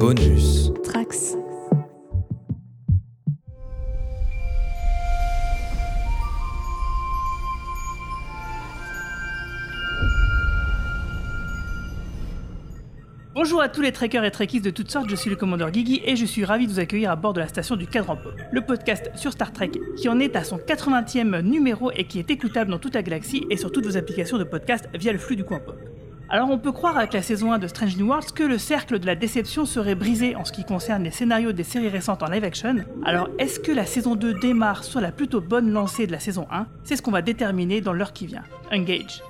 Bonus. Trax. Bonjour à tous les trekkers et trekkies de toutes sortes, je suis le commandeur Guigui et je suis ravi de vous accueillir à bord de la station du Cadran Pop, le podcast sur Star Trek qui en est à son 80e numéro et qui est écoutable dans toute la galaxie et sur toutes vos applications de podcast via le flux du coin pop. Alors on peut croire avec la saison 1 de Strange New Worlds que le cercle de la déception serait brisé en ce qui concerne les scénarios des séries récentes en live action. Alors est-ce que la saison 2 démarre sur la plutôt bonne lancée de la saison 1 C'est ce qu'on va déterminer dans l'heure qui vient. Engage.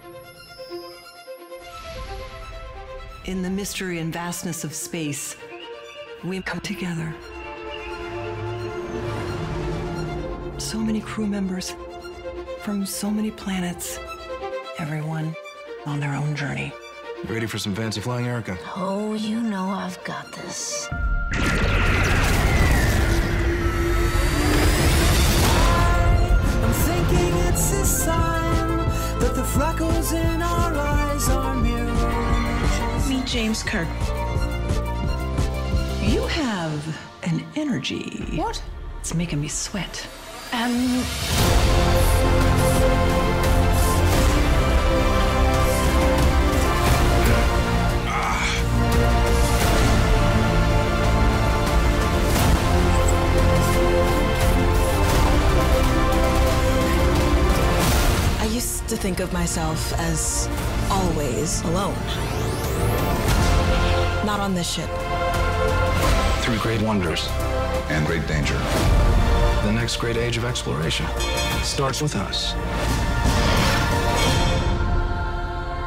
In the mystery and vastness of space, we come together. So many crew members from so many planets, everyone on their own journey. You ready for some fancy flying, Erica? Oh, you know I've got this. I'm thinking it's a sign that the freckles in our eyes are mirror images. Meet James Kirk. You have an energy. What? It's making me sweat. Um, to think of myself as always alone. Not on this ship. Three great wonders and great danger. The next great age of exploration starts with us.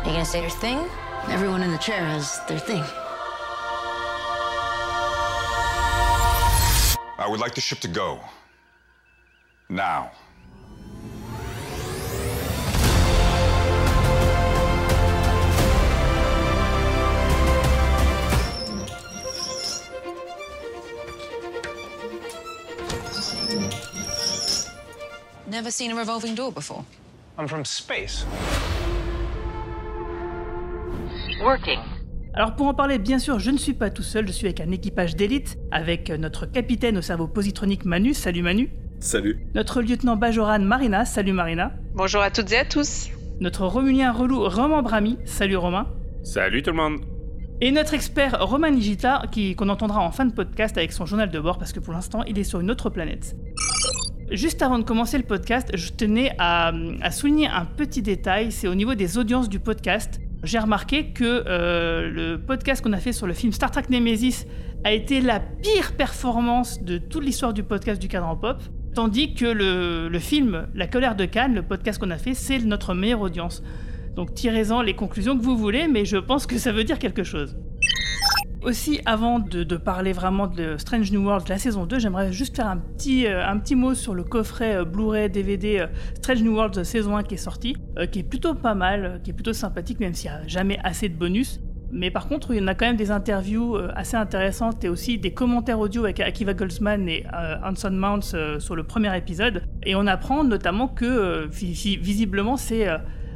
you gonna say your thing? Everyone in the chair has their thing. I would like the ship to go. Now. Never seen a revolving door before. I'm from space. Alors pour en parler, bien sûr, je ne suis pas tout seul, je suis avec un équipage d'élite, avec notre capitaine au cerveau positronique Manu, salut Manu. Salut. Notre lieutenant Bajoran Marina, salut Marina. Bonjour à toutes et à tous. Notre Romulien relou Romain Brami, salut Romain. Salut tout le monde. Et notre expert Romain Nigita, qui, qu'on entendra en fin de podcast avec son journal de bord, parce que pour l'instant, il est sur une autre planète. Juste avant de commencer le podcast, je tenais à, souligner un petit détail, c'est au niveau des audiences du podcast. J'ai remarqué que euh, le podcast qu'on a fait sur le film Star Trek Nemesis a été la pire performance de toute l'histoire du podcast du cadran pop, tandis que le, le film La colère de Cannes, le podcast qu'on a fait, c'est notre meilleure audience. Donc tirez-en les conclusions que vous voulez, mais je pense que ça veut dire quelque chose. Aussi, avant de, parler vraiment de Strange New World, la saison 2, j'aimerais juste faire un petit, euh, un petit mot sur le coffret euh, Blu-ray DVD euh, Strange New World saison 1 qui est sorti, qui est plutôt pas mal, qui est plutôt sympathique, même s'il n'y a jamais assez de bonus. Mais par contre, il y en a quand même des interviews assez intéressantes et aussi des commentaires audio avec Akiva Goldsman et euh, Anson Mounts sur le premier épisode. Et on apprend notamment que, vi- vi- visiblement, c'est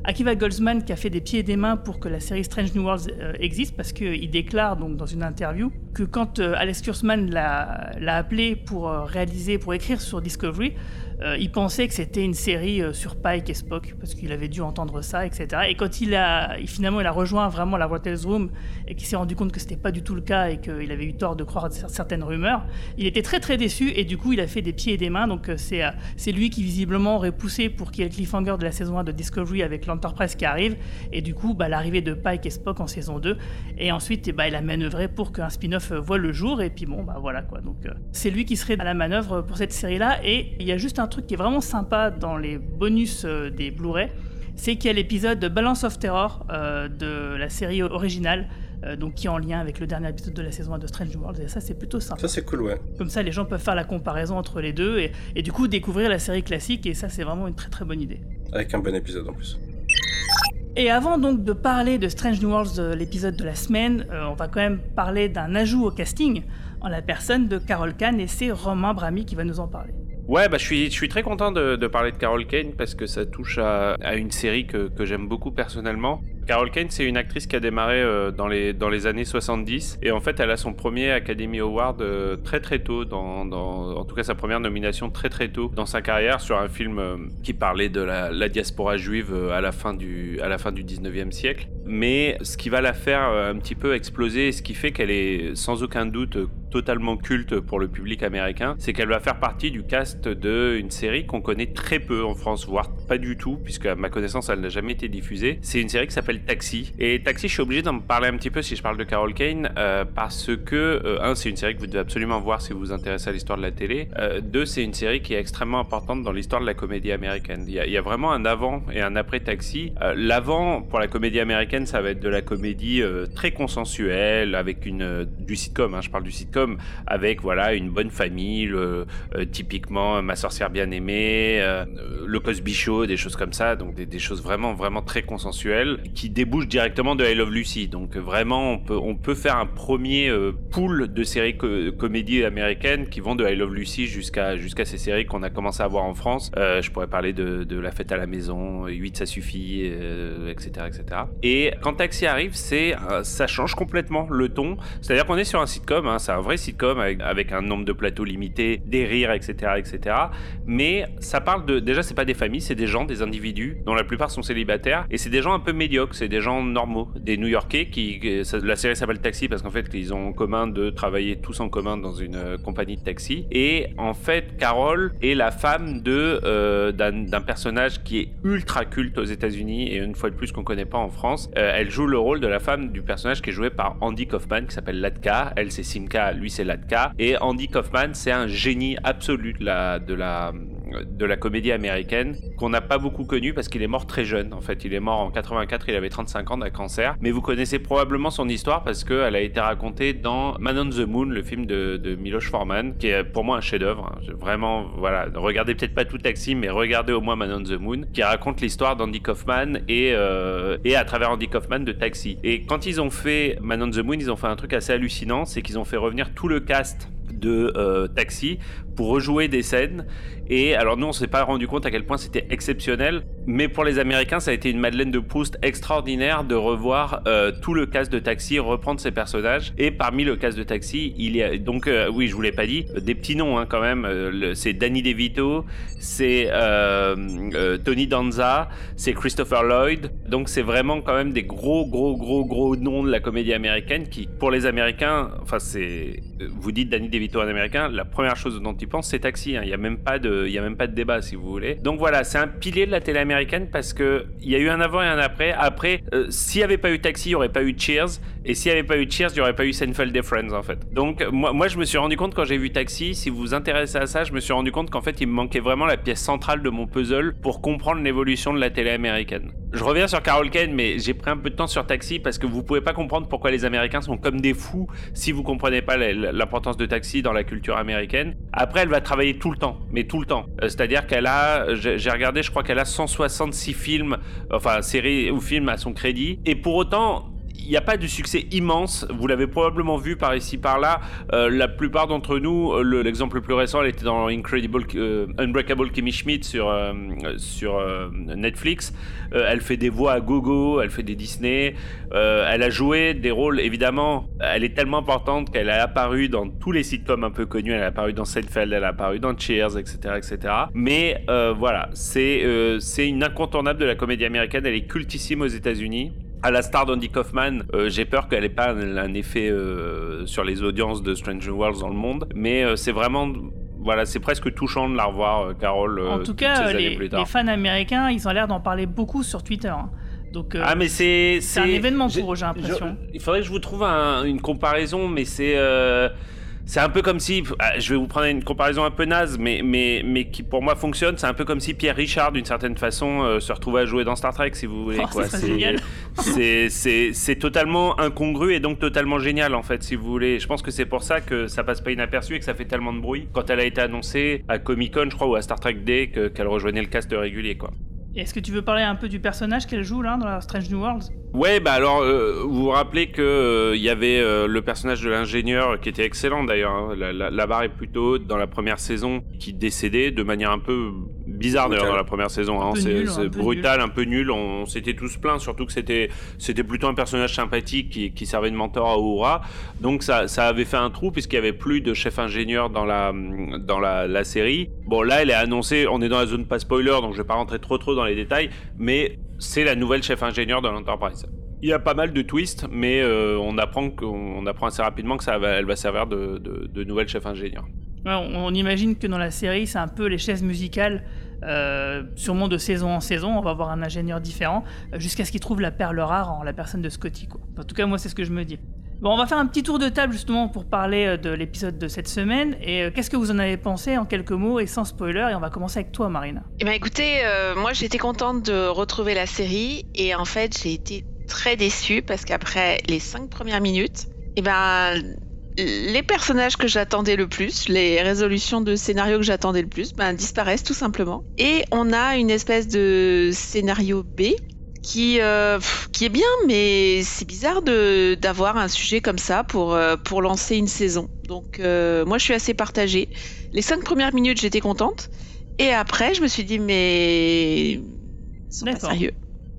Akiva Goldsman qui a fait des pieds et des mains pour que la série Strange New Worlds euh, existe parce qu'il déclare donc dans une interview que quand euh, Alex Kurtzman l'a l'a appelé pour euh, réaliser, pour écrire sur Discovery, euh, il pensait que c'était une série euh, sur Pike et Spock parce qu'il avait dû entendre ça, etc. Et quand il a finalement il a rejoint vraiment la Waters Room et qu'il s'est rendu compte que c'était pas du tout le cas et qu'il avait eu tort de croire cer- certaines rumeurs, il était très très déçu et du coup il a fait des pieds et des mains. Donc euh, c'est c'est lui qui visiblement aurait poussé pour qu'il y ait le cliffhanger de la saison 1 de Discovery avec l'Enterprise qui arrive. Et du coup bah, l'arrivée de Pike et Spock en saison 2 et ensuite eh bah, il a manœuvré pour qu'un spin-off voit le jour. Et puis bon bah voilà quoi. Donc c'est lui qui serait à la manœuvre pour cette série là et il y a juste un truc qui est vraiment sympa dans les bonus euh, des Blu-ray c'est qu'il y a l'épisode de Balance of Terror euh, de la série originale euh, donc qui est en lien avec le dernier épisode de la saison 1 de Strange New Worlds et ça c'est plutôt sympa Ça c'est cool, ouais. comme ça les gens peuvent faire la comparaison entre les deux et, et du coup découvrir la série classique et ça c'est vraiment une très très bonne idée Avec un bon épisode en plus. Et avant donc de parler de Strange New Worlds, euh, l'épisode de la semaine, euh, on va quand même parler d'un ajout au casting en la personne de Carol Kane et c'est Romain Brami qui va nous en parler. Ouais, bah, je, suis, je suis très content de, parler de Carol Kane parce que ça touche à, une série que, que j'aime beaucoup personnellement. Carol Kane, c'est une actrice qui a démarré euh, dans, les, dans les années 70 et en fait, elle a son premier Academy Award euh, très très tôt, dans, en tout cas sa première nomination très très tôt dans sa carrière sur un film euh, qui parlait de la, la diaspora juive à la fin du, à la fin du 19e siècle. Mais ce qui va la faire euh, un petit peu exploser, ce qui fait qu'elle est sans aucun doute totalement culte pour le public américain, c'est qu'elle va faire partie du cast d'une série qu'on connaît très peu en France, voire pas du tout, puisque à ma connaissance elle n'a jamais été diffusée. C'est une série qui s'appelle Taxi. Et Taxi, je suis obligé d'en parler un petit peu si je parle de Carol Kane, euh, parce que, euh, un, c'est une série que vous devez absolument voir si vous vous intéressez à l'histoire de la télé. Deux, c'est une série qui est extrêmement importante dans l'histoire de la comédie américaine. Il y, a, vraiment un avant et un après Taxi. L'avant, pour la comédie américaine, ça va être de la comédie euh, très consensuelle, avec une, euh, du sitcom, hein, je parle du sitcom, avec voilà une bonne famille, le, euh, typiquement Ma sorcière bien aimée, le Cosby Show, des choses comme ça, donc des, choses vraiment vraiment très consensuelles qui débouchent directement de I Love Lucy. Donc vraiment on peut on peut faire un premier pool de séries co- comédies américaines qui vont de I Love Lucy jusqu'à jusqu'à ces séries qu'on a commencé à voir en France. Je pourrais parler de, La fête à la maison, 8 ça suffit, etc etc. Et quand Taxi arrive, c'est euh, ça change complètement le ton. C'est-à-dire qu'on est sur un sitcom, hein, c'est un vrai sitcom avec, un nombre de plateaux limité, des rires, etc., etc. Mais ça parle de déjà c'est pas des familles, c'est des gens, des individus dont la plupart sont célibataires et c'est des gens un peu médiocres, c'est des gens normaux, des New-Yorkais qui la série s'appelle Taxi parce qu'en fait ils ont en commun de travailler tous en commun dans une euh, compagnie de taxi et en fait Carol est la femme de euh, d'un personnage qui est ultra culte aux États-Unis et une fois de plus qu'on connaît pas en France. Euh, elle joue le rôle de la femme du personnage qui est joué par Andy Kaufman qui s'appelle Latka. Elle c'est Simka, lui c'est Latka et Andy Kaufman c'est un génie absolu de la de la de la comédie américaine qu'on n'a pas beaucoup connu parce qu'il est mort très jeune. En fait, il est mort en 84, il avait 35 ans d'un cancer. Mais vous connaissez probablement son histoire parce qu'elle a été racontée dans Man on the Moon, le film de, de Miloš Forman, qui est pour moi un chef-d'œuvre. Vraiment, voilà, regardez peut-être pas tout Taxi, mais regardez au moins Man on the Moon, qui raconte l'histoire d'Andy Kaufman et euh, et à travers Andy Kaufman de Taxi. Et quand ils ont fait Man on the Moon, ils ont fait un truc assez hallucinant, c'est qu'ils ont fait revenir tout le cast de euh, Taxi pour rejouer des scènes. Et alors nous, on s'est pas rendu compte à quel point c'était exceptionnel, mais pour les Américains, ça a été une Madeleine de Proust extraordinaire de revoir euh, tout le cast de Taxi reprendre ses personnages. Et parmi le cast de Taxi, il y a donc euh, oui, je vous l'ai pas dit, des petits noms hein, quand même. C'est Danny DeVito, c'est Tony Danza, c'est Christopher Lloyd. Donc c'est vraiment quand même des gros, gros, gros, gros noms de la comédie américaine qui, pour les Américains, enfin c'est, vous dites Danny DeVito en américain, la première chose dont ils pensent c'est Taxi. hein. Il y a même pas de, a même pas de débat si vous voulez. Donc voilà, c'est un pilier de la télé américaine parce que il y a eu un avant et un après. Après, euh, s'il y avait pas eu Taxi, il y aurait pas eu Cheers. Et s'il n'y avait pas eu Cheers, il n'y aurait pas eu Seinfeld et Friends en fait. Donc moi, moi je me suis rendu compte quand j'ai vu Taxi, si vous vous intéressez à ça, je me suis rendu compte qu'en fait il me manquait vraiment la pièce centrale de mon puzzle pour comprendre l'évolution de la télé américaine. Je reviens sur Carol Kane, mais j'ai pris un peu de temps sur Taxi parce que vous pouvez pas comprendre pourquoi les Américains sont comme des fous si vous comprenez pas l'importance de Taxi dans la culture américaine. Après, elle va travailler tout le temps, mais tout le temps. Euh, C'est-à-dire qu'elle a, j'ai regardé, je crois qu'elle a 166 films, enfin séries ou films à son crédit, et pour autant il n'y a pas de succès immense. Vous l'avez probablement vu par ici, par là. Euh, la plupart d'entre nous, euh, le- l'exemple le plus récent, elle était dans Incredible, euh, Unbreakable Kimmy Schmidt sur, sur Netflix. Elle fait des voix à gogo, elle fait des Disney. Elle a joué des rôles, évidemment. Elle est tellement importante qu'elle a apparu dans tous les sitcoms un peu connus. Elle a apparu dans Seinfeld, elle a apparu dans Cheers, etc., etc. Mais voilà, c'est c'est une incontournable de la comédie américaine. Elle est cultissime aux États-Unis. À la star d'Andy Kaufman, euh, j'ai peur qu'elle ait pas un, un effet euh, sur les audiences de Stranger Worlds dans le monde, mais euh, c'est vraiment, voilà, c'est presque touchant de la revoir, Carole. En tout cas, les, plus tard. les fans américains, ils ont l'air d'en parler beaucoup sur Twitter. hein. Donc, euh, Ah mais c'est c'est un événement pour eux, j'ai l'impression. Il faudrait que je vous trouve un- une comparaison, mais c'est euh, c'est un peu comme si ah, je vais vous prendre une comparaison un peu naze, mais mais mais qui pour moi fonctionne. C'est un peu comme si Pierre Richard, d'une certaine façon, euh, se retrouvait à jouer dans Star Trek, si vous voulez. Oh, c'est totalement incongru et donc totalement génial en fait, si vous voulez. Je pense que c'est pour ça que ça passe pas inaperçu et que ça fait tellement de bruit quand elle a été annoncée à Comic Con, je crois, ou à Star Trek Day, que- qu'elle rejoignait le cast régulier, quoi. Est-ce que tu veux parler un peu du personnage qu'elle joue là dans la Strange New Worlds? Ouais, bah alors, euh, vous vous rappelez que euh, il y avait euh, le personnage de l'ingénieur qui était excellent d'ailleurs. hein. La barre est plutôt haute dans la première saison, qui décédait de manière un peu bizarre d'ailleurs dans la première saison. hein. C'est brutal, un peu nul. On s'était tous plaints, surtout que c'était c'était plutôt un personnage sympathique qui, qui servait de mentor à Uhura. Donc ça, ça avait fait un trou puisqu'il y avait plus de chef ingénieur dans la dans la, la série. Bon là, elle est annoncée. On est dans la zone pas spoiler, donc je vais pas rentrer trop trop dans les détails. Mais c'est la nouvelle chef ingénieur de l'Enterprise. Il y a pas mal de twists, mais euh, on apprend qu'on on apprend assez rapidement que ça va, elle va servir de, de, de nouvelle chef ingénieur. Ouais, on, on imagine que dans la série, c'est un peu les chaises musicales, euh, sûrement de saison en saison. On va avoir un ingénieur différent euh, jusqu'à ce qu'il trouve la perle rare en la personne de Scotty. Quoi. En tout cas, moi, c'est ce que je me dis. Bon, on va faire un petit tour de table justement pour parler euh, de l'épisode de cette semaine. Et qu'est-ce que vous en avez pensé en quelques mots et sans spoiler? Et on va commencer avec toi, Marina. Eh ben écoutez, moi j'étais contente de retrouver la série et en fait j'ai été très déçue parce qu'après les cinq premières minutes, eh ben les personnages que j'attendais le plus, les résolutions de scénario que j'attendais le plus, ben disparaissent tout simplement. Et on a une espèce de scénario B qui euh, qui est bien, mais c'est bizarre de d'avoir un sujet comme ça pour euh, pour lancer une saison. Donc euh, moi je suis assez partagée. Les cinq premières minutes j'étais contente. Et après, je me suis dit, mais. Ils sont pas D'accord. sérieux.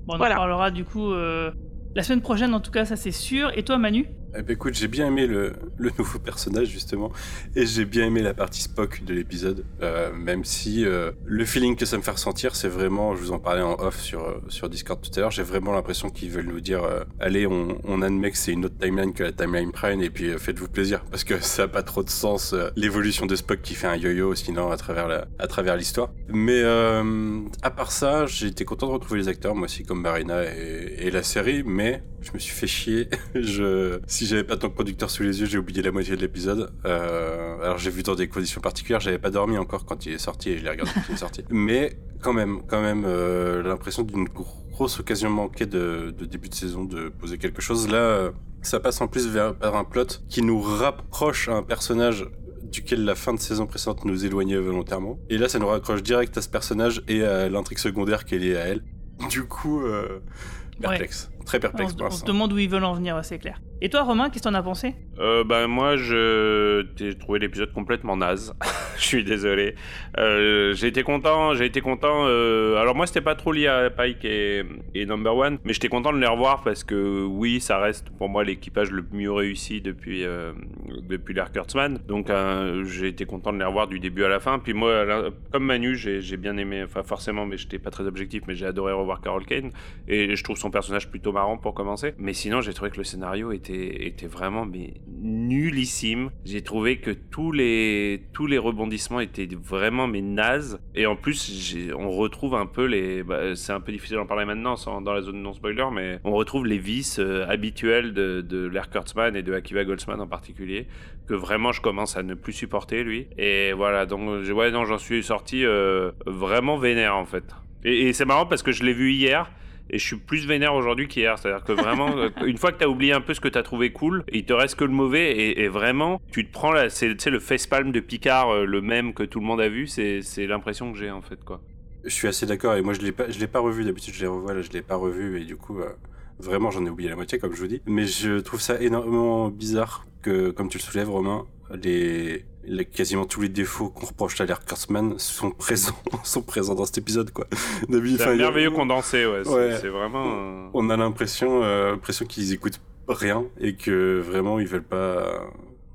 Bon, on Voilà. en parlera du coup euh, la semaine prochaine, en tout cas, ça c'est sûr. Et toi, Manu? Eh ben, écoute, j'ai bien aimé le, le nouveau personnage justement, et j'ai bien aimé la partie Spock de l'épisode, euh, même si euh, le feeling que ça me fait ressentir, c'est vraiment, je vous en parlais en off sur, euh, sur Discord tout à l'heure, j'ai vraiment l'impression qu'ils veulent nous dire, euh, allez, on, on admet que c'est une autre timeline que la timeline Prime, et puis euh, faites-vous plaisir, parce que ça a pas trop de sens, euh, l'évolution de Spock qui fait un yo-yo, sinon à travers la, à travers l'histoire. Mais à part ça, j'ai été content de retrouver les acteurs, moi aussi comme Marina et, et la série, mais je me suis fait chier. je, si j'avais pas tant de producteur sous les yeux, j'ai oublié la moitié de l'épisode. Euh, alors j'ai vu dans des conditions particulières, j'avais pas dormi encore quand il est sorti et je l'ai regardé quand il est sorti. Mais quand même, quand même, euh, l'impression d'une grosse occasion manquée de, de début de saison de poser quelque chose. Là, euh, ça passe en plus vers, par un plot qui nous rapproche à un personnage duquel la fin de saison précédente nous éloignait volontairement. Et là, ça nous raccroche direct à ce personnage et à l'intrigue secondaire qui est liée à elle. Du coup, euh, perplexe. Très on perplexe pour on se demande où ils veulent en venir, ouais, c'est clair. Et toi, Romain, qu'est-ce que t'en as pensé? Euh, ben moi, je j'ai trouvé l'épisode complètement naze. je suis désolé. Euh, j'ai été content, j'ai été content. euh, Alors moi, c'était pas trop lié à Pike et, et Number One, mais j'étais content de les revoir parce que oui, ça reste pour moi l'équipage le mieux réussi depuis euh, depuis l'Air Kurtzman. Donc euh, j'ai été content de les revoir du début à la fin. Puis moi, là, comme Manu, j'ai j'ai bien aimé, enfin forcément, mais j'étais pas très objectif, mais j'ai adoré revoir Carol Kane et je trouve son personnage plutôt marrant pour commencer. Mais sinon, j'ai trouvé que le scénario était, était vraiment mais nullissime. J'ai trouvé que tous les, tous les rebondissements étaient vraiment mais nazes. Et en plus, on retrouve un peu les. bah, c'est un peu difficile d'en parler maintenant dans la zone non spoiler, mais on retrouve les vices euh, habituels de, de Lair Kurtzman et de Akiva Goldsman en particulier, que vraiment je commence à ne plus supporter lui. Et voilà, donc ouais, non, j'en suis sorti euh, vraiment vénère en fait. Et c'est marrant parce que je l'ai vu hier. Et je suis plus vénère aujourd'hui qu'hier. C'est-à-dire que vraiment, euh, une fois que tu as oublié un peu ce que tu as trouvé cool, il te reste que le mauvais. Et, et vraiment, tu te prends là, c'est le facepalm de Picard, euh, le même que tout le monde a vu. C'est c'est l'impression que j'ai en fait. quoi. Je suis assez d'accord et moi je l'ai pas, je l'ai pas revu d'habitude, je les revois là, je l'ai pas revu et du coup euh, vraiment j'en ai oublié la moitié comme je vous dis. Mais je trouve ça énormément bizarre que comme tu le soulèves Romain, les, les- quasiment tous les défauts qu'on reproche à l'air Kurtzman sont présents, sont présents dans cet épisode quoi. C'est y a- merveilleux condensé. Ouais, Ouais. c'est vraiment. euh, On a l'impression, euh, l'impression qu'ils écoutent rien et que vraiment ils veulent pas.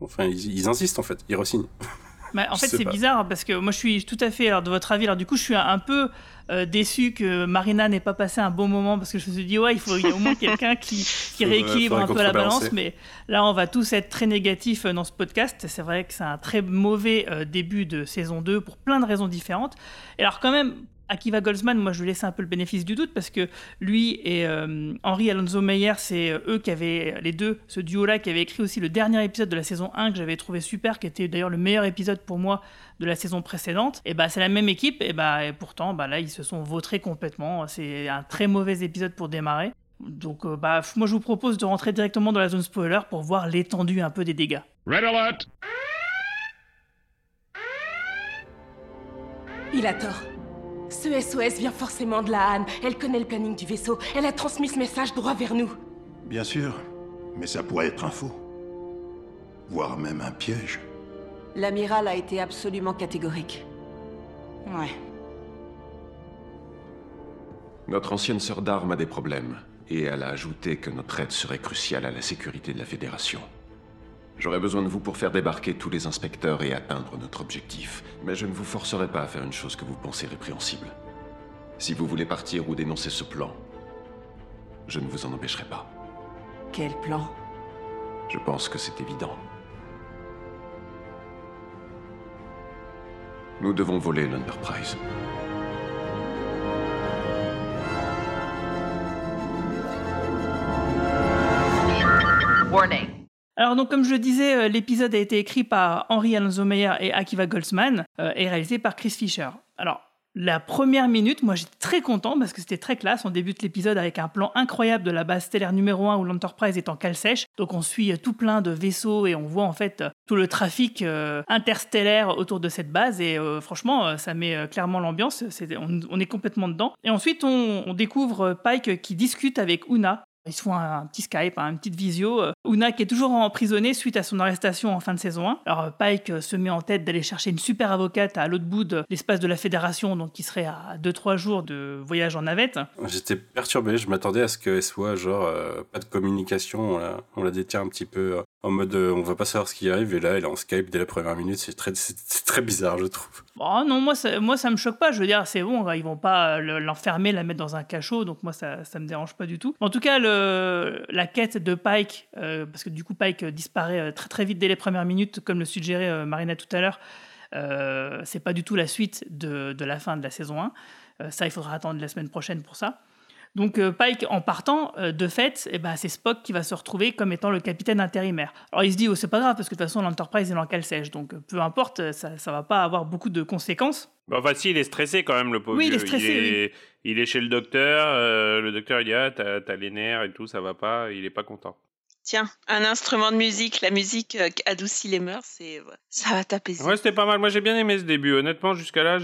Enfin, ils, ils insistent en fait, ils re-signent. Bah, en fait, c'est bizarre parce que moi, je suis tout à fait alors, de votre avis. Alors, du coup, je suis un, peu euh, déçu que Marina n'ait pas passé un bon moment parce que je me suis dit, ouais, il faut il y a au moins quelqu'un qui, qui Faudrait- rééquilibre un peu la balance. Mais là, on va tous être très négatifs euh, dans ce podcast. C'est vrai que c'est un très mauvais euh, début de saison 2 pour plein de raisons différentes. Et alors, quand même. Akiva Goldsman, moi je lui laisse un peu le bénéfice du doute parce que lui et euh, Henri Alonso Meyer, c'est euh, eux qui avaient, les deux, ce duo-là, qui avait écrit aussi le dernier épisode de la saison 1 que j'avais trouvé super, qui était d'ailleurs le meilleur épisode pour moi de la saison précédente. Et bah c'est la même équipe, et bah et pourtant bah là ils se sont vautrés complètement. C'est un très mauvais épisode pour démarrer. Donc euh, bah moi je vous propose de rentrer directement dans la zone spoiler pour voir l'étendue un peu des dégâts. Red alert! Il a tort. Ce SOS vient forcément de la Han. Elle connaît le planning du vaisseau. Elle a transmis ce message droit vers nous. Bien sûr, mais ça pourrait être un faux. Voire même un piège. L'amiral a été absolument catégorique. Ouais. Notre ancienne sœur d'armes a des problèmes, et elle a ajouté que notre aide serait cruciale à la sécurité de la Fédération. J'aurais besoin de vous pour faire débarquer tous les inspecteurs et atteindre notre objectif, mais je ne vous forcerai pas à faire une chose que vous pensez répréhensible. Si vous voulez partir ou dénoncer ce plan, je ne vous en empêcherai pas. Quel plan? Je pense que c'est évident. Nous devons voler l'Enterprise. Warning. Alors donc comme je le disais, euh, l'épisode a été écrit par Henri Alonso Meyer et Akiva Goldsman euh, et réalisé par Chris Fisher. Alors la première minute, moi j'étais très content parce que c'était très classe. On débute l'épisode avec un plan incroyable de la base stellaire numéro 1 où l'Enterprise est en cale sèche. Donc on suit euh, tout plein de vaisseaux et on voit en fait tout le trafic interstellaire autour de cette base. Et franchement, ça met clairement l'ambiance. on, est complètement dedans. Et ensuite, on découvre Pike qui discute avec Una, ils se font un, petit Skype, hein, une petite visio. Euh, Una qui est toujours emprisonnée suite à son arrestation en fin de saison 1. Alors Pike euh, se met en tête d'aller chercher une super avocate à l'autre bout de l'espace de la Fédération, donc qui serait à 2-3 jours de voyage en navette. J'étais perturbé, je m'attendais à ce qu'elle soit genre euh, pas de communication, on la, détient un petit peu en mode on va pas savoir ce qui arrive et là elle est en Skype dès la première minute, c'est très, très bizarre je trouve. Oh non, moi ça, moi ça me choque pas. Je veux dire, c'est bon, ils vont pas l'enfermer, la mettre dans un cachot, donc moi ça, ça me dérange pas du tout. En tout cas, la quête de Pike, euh, parce que du coup Pike disparaît euh, très très vite dès les premières minutes, comme le suggérait euh, Marina tout à l'heure. c'est pas du tout la suite de, de, la fin de la saison 1. ça, il faudra attendre la semaine prochaine pour ça. Donc euh, Pike, en partant, euh, de fait, eh ben, c'est Spock qui va se retrouver comme étant le capitaine intérimaire. Alors il se dit, oh, c'est pas grave, parce que de toute façon, l'Enterprise est en cale sèche, donc euh, peu importe, ça, ça va pas avoir beaucoup de conséquences. Bah, enfin, si, il est stressé quand même, le pauvre. Oui, il est stressé. Il est, chez le docteur, le docteur il dit, ah, t'as les nerfs et tout, ça va pas, il est pas content. Tiens, un instrument de musique, la musique euh, adoucit les mœurs, c'est ça va t'apaiser. Ouais, c'était pas mal. Moi, j'ai bien aimé ce début. Honnêtement, jusqu'à là,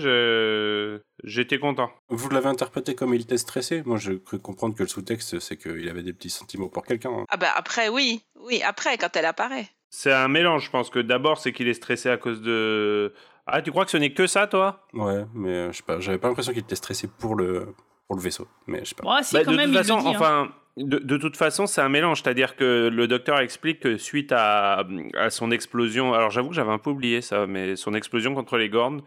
j'étais content. Vous l'avez interprété comme il était stressé Moi, je cru comprendre que le sous-texte, c'est qu'il avait des petits sentiments pour quelqu'un. Hein. Ah bah après, oui, oui, après quand elle apparaît. C'est un mélange. Je pense que d'abord, c'est qu'il est stressé à cause de. Ah, tu crois que ce n'est que ça, toi? Ouais, mais euh, je sais pas. J'avais pas l'impression qu'il était stressé pour le pour le vaisseau, mais je sais pas. Ouais, bah, quand de même, toute façon, dit, hein. De, toute façon, c'est un mélange. C'est-à-dire que le docteur explique que suite à, son explosion, alors j'avoue que j'avais un peu oublié ça, mais son explosion contre les Gornes,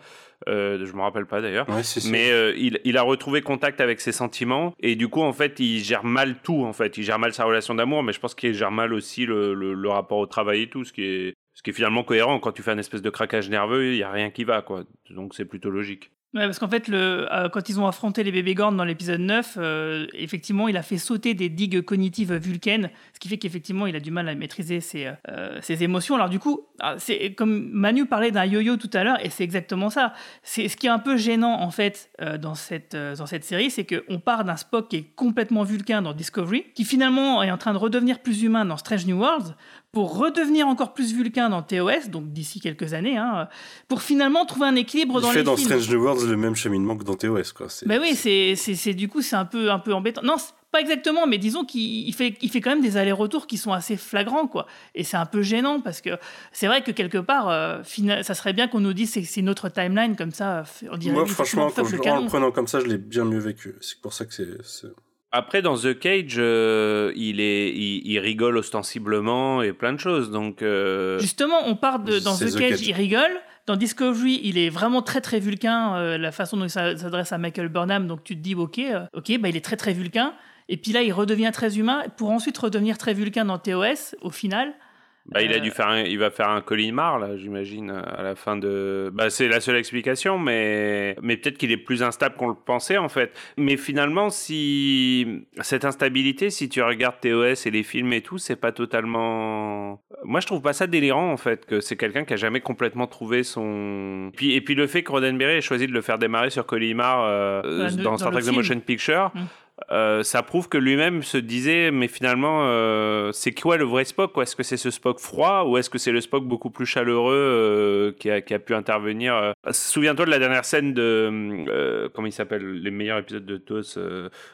euh, je me rappelle pas d'ailleurs, mais euh, il, a retrouvé contact avec ses sentiments et du coup, en fait, il gère mal tout. En fait, il gère mal sa relation d'amour, mais je pense qu'il gère mal aussi le, rapport au travail et tout, ce qui est ce qui est finalement cohérent. Quand tu fais un espèce de craquage nerveux, il y a rien qui va, quoi. Donc c'est plutôt logique. Ouais, parce qu'en fait, le, euh, quand ils ont affronté les bébés Gorn dans l'épisode 9, euh, effectivement, il a fait sauter des digues cognitives vulcaines, ce qui fait qu'effectivement, il a du mal à maîtriser ses, euh, ses émotions. Alors du coup, c'est comme Manu parlait d'un yo-yo tout à l'heure, et c'est exactement ça. C'est ce qui est un peu gênant en fait dans cette dans cette série, c'est qu'on part d'un Spock qui est complètement vulcain dans Discovery, qui finalement est en train de redevenir plus humain dans Strange New Worlds, pour redevenir encore plus vulcain dans TOS, donc d'ici quelques années, hein, pour finalement trouver un équilibre dans il fait dans Strange New Worlds le même cheminement que dans TOS, quoi. Ben oui, c'est, c'est, du coup c'est un peu, un peu embêtant. Non, pas exactement, mais disons qu'il fait, il fait quand même des allers-retours qui sont assez flagrants, quoi. Et c'est un peu gênant parce que c'est vrai que quelque part, euh, ça serait bien qu'on nous dise que c'est notre timeline comme ça. On dirait Moi, franchement, en le prenant comme ça, je l'ai bien mieux vécu. C'est pour ça que c'est après, dans The Cage, euh, il, est, il, rigole ostensiblement et plein de choses. Donc, euh, Justement, on part de, dans The, Cage, il rigole. Dans Discovery, il est vraiment très très vulcain, euh, la façon dont il s'adresse à Michael Burnham. Donc tu te dis, ok, ok, bah, il est très très vulcain. Et puis là, il redevient très humain pour ensuite redevenir très vulcain dans TOS au final. Bah, il a dû euh, faire, il va faire un Colin là, j'imagine, à la fin de. Bah, c'est la seule explication, mais mais peut-être qu'il est plus instable qu'on le pensait en fait. Mais finalement, si cette instabilité, si tu regardes TOS et les films et tout, c'est pas totalement. Moi, je trouve pas ça délirant en fait, que c'est quelqu'un qui a jamais complètement trouvé son. Et puis, et puis le fait que Roddenberry ait choisi de le faire démarrer sur Colimar euh, dans, Star Trek The Motion Picture. Mmh. Euh, ça prouve que lui-même se disait, mais finalement, euh, c'est quoi le vrai Spock? Est-ce que c'est ce Spock froid? Ou est-ce que c'est le Spock beaucoup plus chaleureux euh, qui, a, pu intervenir Souviens-toi de la dernière scène de, comment il s'appelle, les meilleurs épisodes de TOS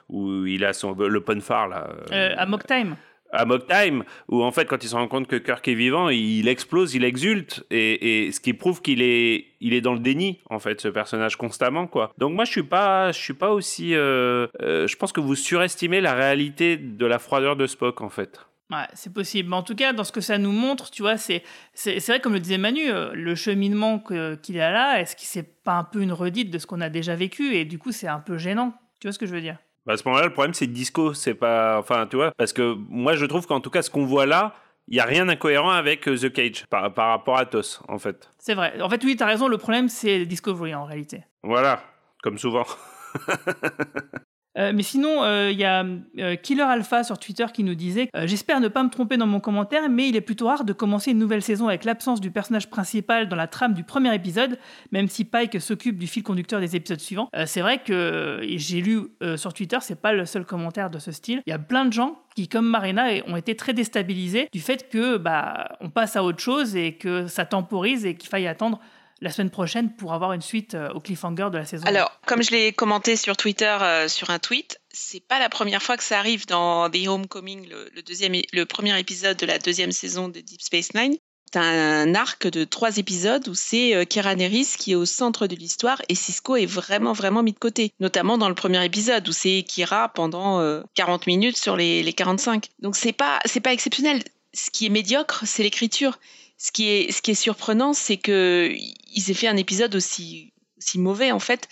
où il a son, le phare là. à Mock Time Amok Time, où en fait, quand il se rend compte que Kirk est vivant, il explose, il exulte, et, ce qui prouve qu'il est, il est dans le déni, en fait, ce personnage constamment, quoi. Donc moi, je suis pas, je suis pas aussi, euh, euh, je pense que vous surestimez la réalité de la froideur de Spock, en fait. Ouais, c'est possible. En tout cas, dans ce que ça nous montre, tu vois, c'est c'est vrai, comme le disait Manu, euh, le cheminement qu'il a là, est-ce que c'est pas un peu une redite de ce qu'on a déjà vécu? Et du coup, c'est un peu gênant. Tu vois ce que je veux dire? Bah, à ce moment-là, le problème, c'est Disco, c'est pas, enfin, tu vois, parce que moi, je trouve qu'en tout cas, ce qu'on voit là, il y a rien d'incohérent avec euh, The Cage par, par rapport à TOS, en fait. C'est vrai. En fait, oui, t'as raison. Le problème, c'est Discovery en réalité. Voilà, comme souvent. Euh, mais sinon, euh, il y a euh, Killer Alpha sur Twitter qui nous disait J'espère ne pas me tromper dans mon commentaire, mais il est plutôt rare de commencer une nouvelle saison avec l'absence du personnage principal dans la trame du premier épisode, même si Pike s'occupe du fil conducteur des épisodes suivants. C'est vrai que j'ai lu sur Twitter, c'est pas le seul commentaire de ce style. Il y a plein de gens qui, comme Marina, ont été très déstabilisés du fait que bah, on passe à autre chose et que ça temporise et qu'il faille attendre la semaine prochaine pour avoir une suite euh, au cliffhanger de la saison. Alors, comme je l'ai commenté sur Twitter euh, sur un tweet, c'est pas la première fois que ça arrive dans The Homecoming, le, deuxième, le premier épisode de la deuxième saison de Deep Space Nine. T'as un arc de trois épisodes où c'est euh, Kira Nerys qui est au centre de l'histoire et Cisco est vraiment vraiment mis de côté. Notamment dans le premier épisode où c'est Kira pendant euh, 40 minutes sur les, les 45. Donc c'est pas c'est pas exceptionnel. Ce qui est médiocre, c'est l'écriture. Ce qui est surprenant, c'est que ils aient fait un épisode aussi mauvais en fait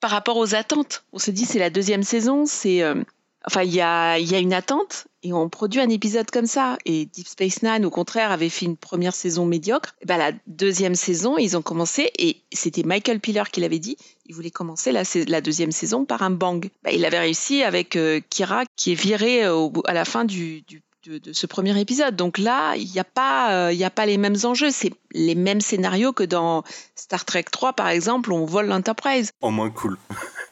par rapport aux attentes. On se dit c'est la deuxième saison, c'est euh, enfin il y a une attente et on produit un épisode comme ça. Et Deep Space Nine au contraire avait fait une première saison médiocre. Et ben la deuxième saison ils ont commencé et c'était Michael Piller qui l'avait dit. Il voulait commencer la, deuxième saison par un bang. Ben, il avait réussi avec euh, Kira qui est virée euh, à la fin du de, de ce premier épisode. Donc là, il n'y a pas, euh, il y a pas les mêmes enjeux. C'est les mêmes scénarios que dans Star Trek 3, par exemple, où on vole l'Enterprise. En moins cool.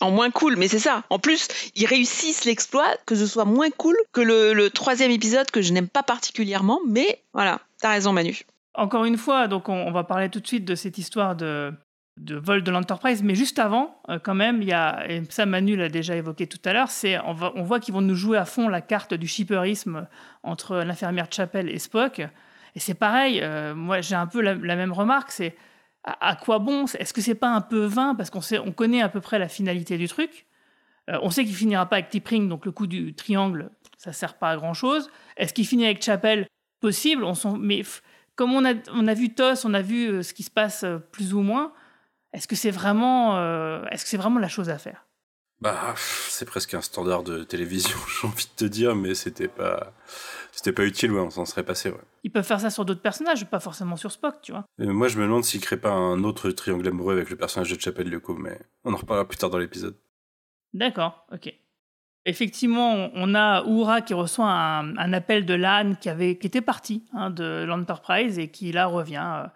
En moins cool, mais c'est ça. En plus, ils réussissent l'exploit que ce soit moins cool que le, le troisième épisode que je n'aime pas particulièrement. Mais voilà, t'as raison, Manu. Encore une fois, donc on, on va parler tout de suite de cette histoire de, de vol de l'Enterprise, mais juste avant, euh, quand même, il y a, et ça Manu l'a déjà évoqué tout à l'heure, c'est on, voit qu'ils vont nous jouer à fond la carte du shipperisme entre l'infirmière Chapel et Spock. Et c'est pareil, euh, moi j'ai un peu la, même remarque, c'est à, quoi bon Est-ce que c'est pas un peu vain parce qu'on sait, on connaît à peu près la finalité du truc Euh, On sait qu'il finira pas avec T'Pring, donc le coup du triangle, ça sert pas à grand chose. Est-ce qu'il finit avec Chapel Possible, on mais comme on a, on a vu TOS, on a vu ce qui se passe plus ou moins, est-ce que c'est vraiment, euh, est-ce que c'est vraiment la chose à faire? Bah, c'est presque un standard de télévision, j'ai envie de te dire, mais c'était pas, c'était pas utile, ouais, on s'en serait passé, ouais. Ils peuvent faire ça sur d'autres personnages, pas forcément sur Spock, tu vois. Euh, moi, je me demande s'il crée pas un autre triangle amoureux avec le personnage de Chapel du coup, mais on en reparlera plus tard dans l'épisode. D'accord, ok. Effectivement, on- a Uhura qui reçoit un, appel de l'âne qui, avait, qui était parti hein, de l'Enterprise et qui là revient euh,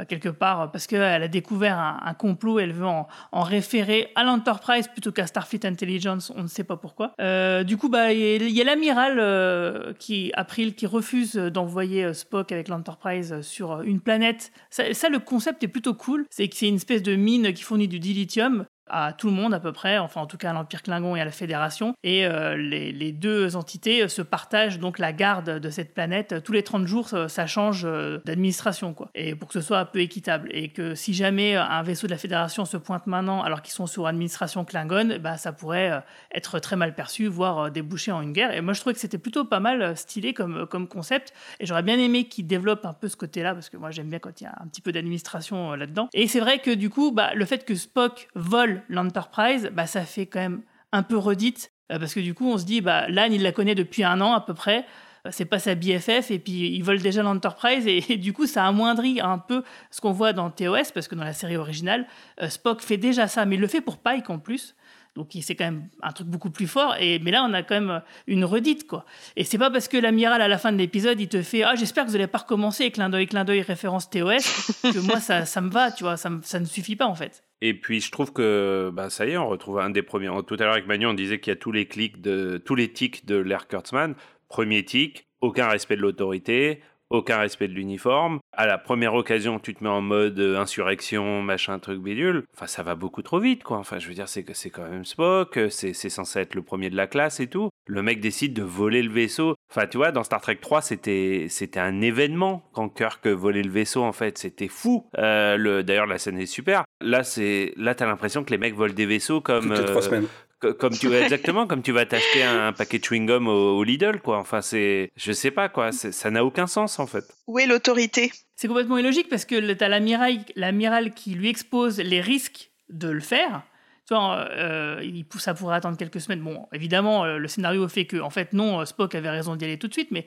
euh, quelque part euh, parce qu'elle a découvert un, complot, elle veut en, en référer à l'Enterprise plutôt qu'à Starfleet Intelligence, on ne sait pas pourquoi. Euh, du coup, bah, il y a- il y a l'amiral euh, qui, April, qui refuse d'envoyer euh, Spock avec l'Enterprise sur une planète. Ça, ça, le concept est plutôt cool, c'est que c'est une espèce de mine qui fournit du dilithium à tout le monde à peu près, enfin en tout cas à l'Empire Klingon et à la Fédération. Et euh, les, deux entités euh, se partagent donc la garde de cette planète. Tous les 30 jours, ça, change euh, d'administration, quoi. Et pour que ce soit un peu équitable. Et que si jamais un vaisseau de la Fédération se pointe maintenant alors qu'ils sont sur administration Klingon, bah, ça pourrait euh, être très mal perçu, voire euh, déboucher en une guerre. Et moi je trouvais que c'était plutôt pas mal euh, stylé comme, comme concept. Et j'aurais bien aimé qu'ils développent un peu ce côté-là, parce que moi j'aime bien quand il y a un petit peu d'administration euh, là-dedans. Et c'est vrai que du coup, bah, le fait que Spock vole l'Enterprise, bah, ça fait quand même un peu redite, euh, parce que du coup, on se dit, bah, Lan, il la connaît depuis un an à peu près, euh, c'est pas sa BFF, et puis ils volent déjà l'Enterprise, et, du coup, ça amoindrit un peu ce qu'on voit dans TOS, parce que dans la série originale, euh, Spock fait déjà ça, mais il le fait pour Pike en plus. Donc c'est quand même un truc beaucoup plus fort. Et, mais là, on a quand même une redite, quoi. Et c'est pas parce que l'amiral, à la fin de l'épisode, il te fait Ah, j'espère que vous allez pas recommencer, clin d'œil, clin d'œil, référence TOS, que moi, ça, ça me va, tu vois, ça, ça ne suffit pas, en fait. Et puis je trouve que bah ça y est, on retrouve un des premiers. Tout à l'heure avec Manu, on disait qu'il y a tous les clics de tous les tics de l'ère Kurtzman. Premier tic, aucun respect de l'autorité, aucun respect de l'uniforme. À la première occasion, tu te mets en mode euh, insurrection, machin, truc bidule. Enfin, ça va beaucoup trop vite, quoi. Enfin, je veux dire, c'est que c'est quand même Spock, c'est c'est censé être le premier de la classe et tout. Le mec décide de voler le vaisseau. Enfin, tu vois, dans Star Trek 3, c'était c'était un événement quand Kirk volait le vaisseau. En fait, c'était fou. Euh, le d'ailleurs, la scène est super. Là, c'est là, t'as l'impression que les mecs volent des vaisseaux comme Toutes les trois euh, semaines. Comme tu exactement comme tu vas t'acheter un, paquet de chewing gum au, au Lidl, quoi. Enfin, c'est je sais pas quoi. c'est- Ça n'a aucun sens en fait. Où est l'autorité? C'est complètement illogique parce que le- t'as l'amiral, l'amiral qui lui expose les risques de le faire. Tu vois, euh, ça pourrait attendre quelques semaines. Bon, évidemment, euh, le scénario fait que, en fait, non, euh, Spock avait raison d'y aller tout de suite, mais,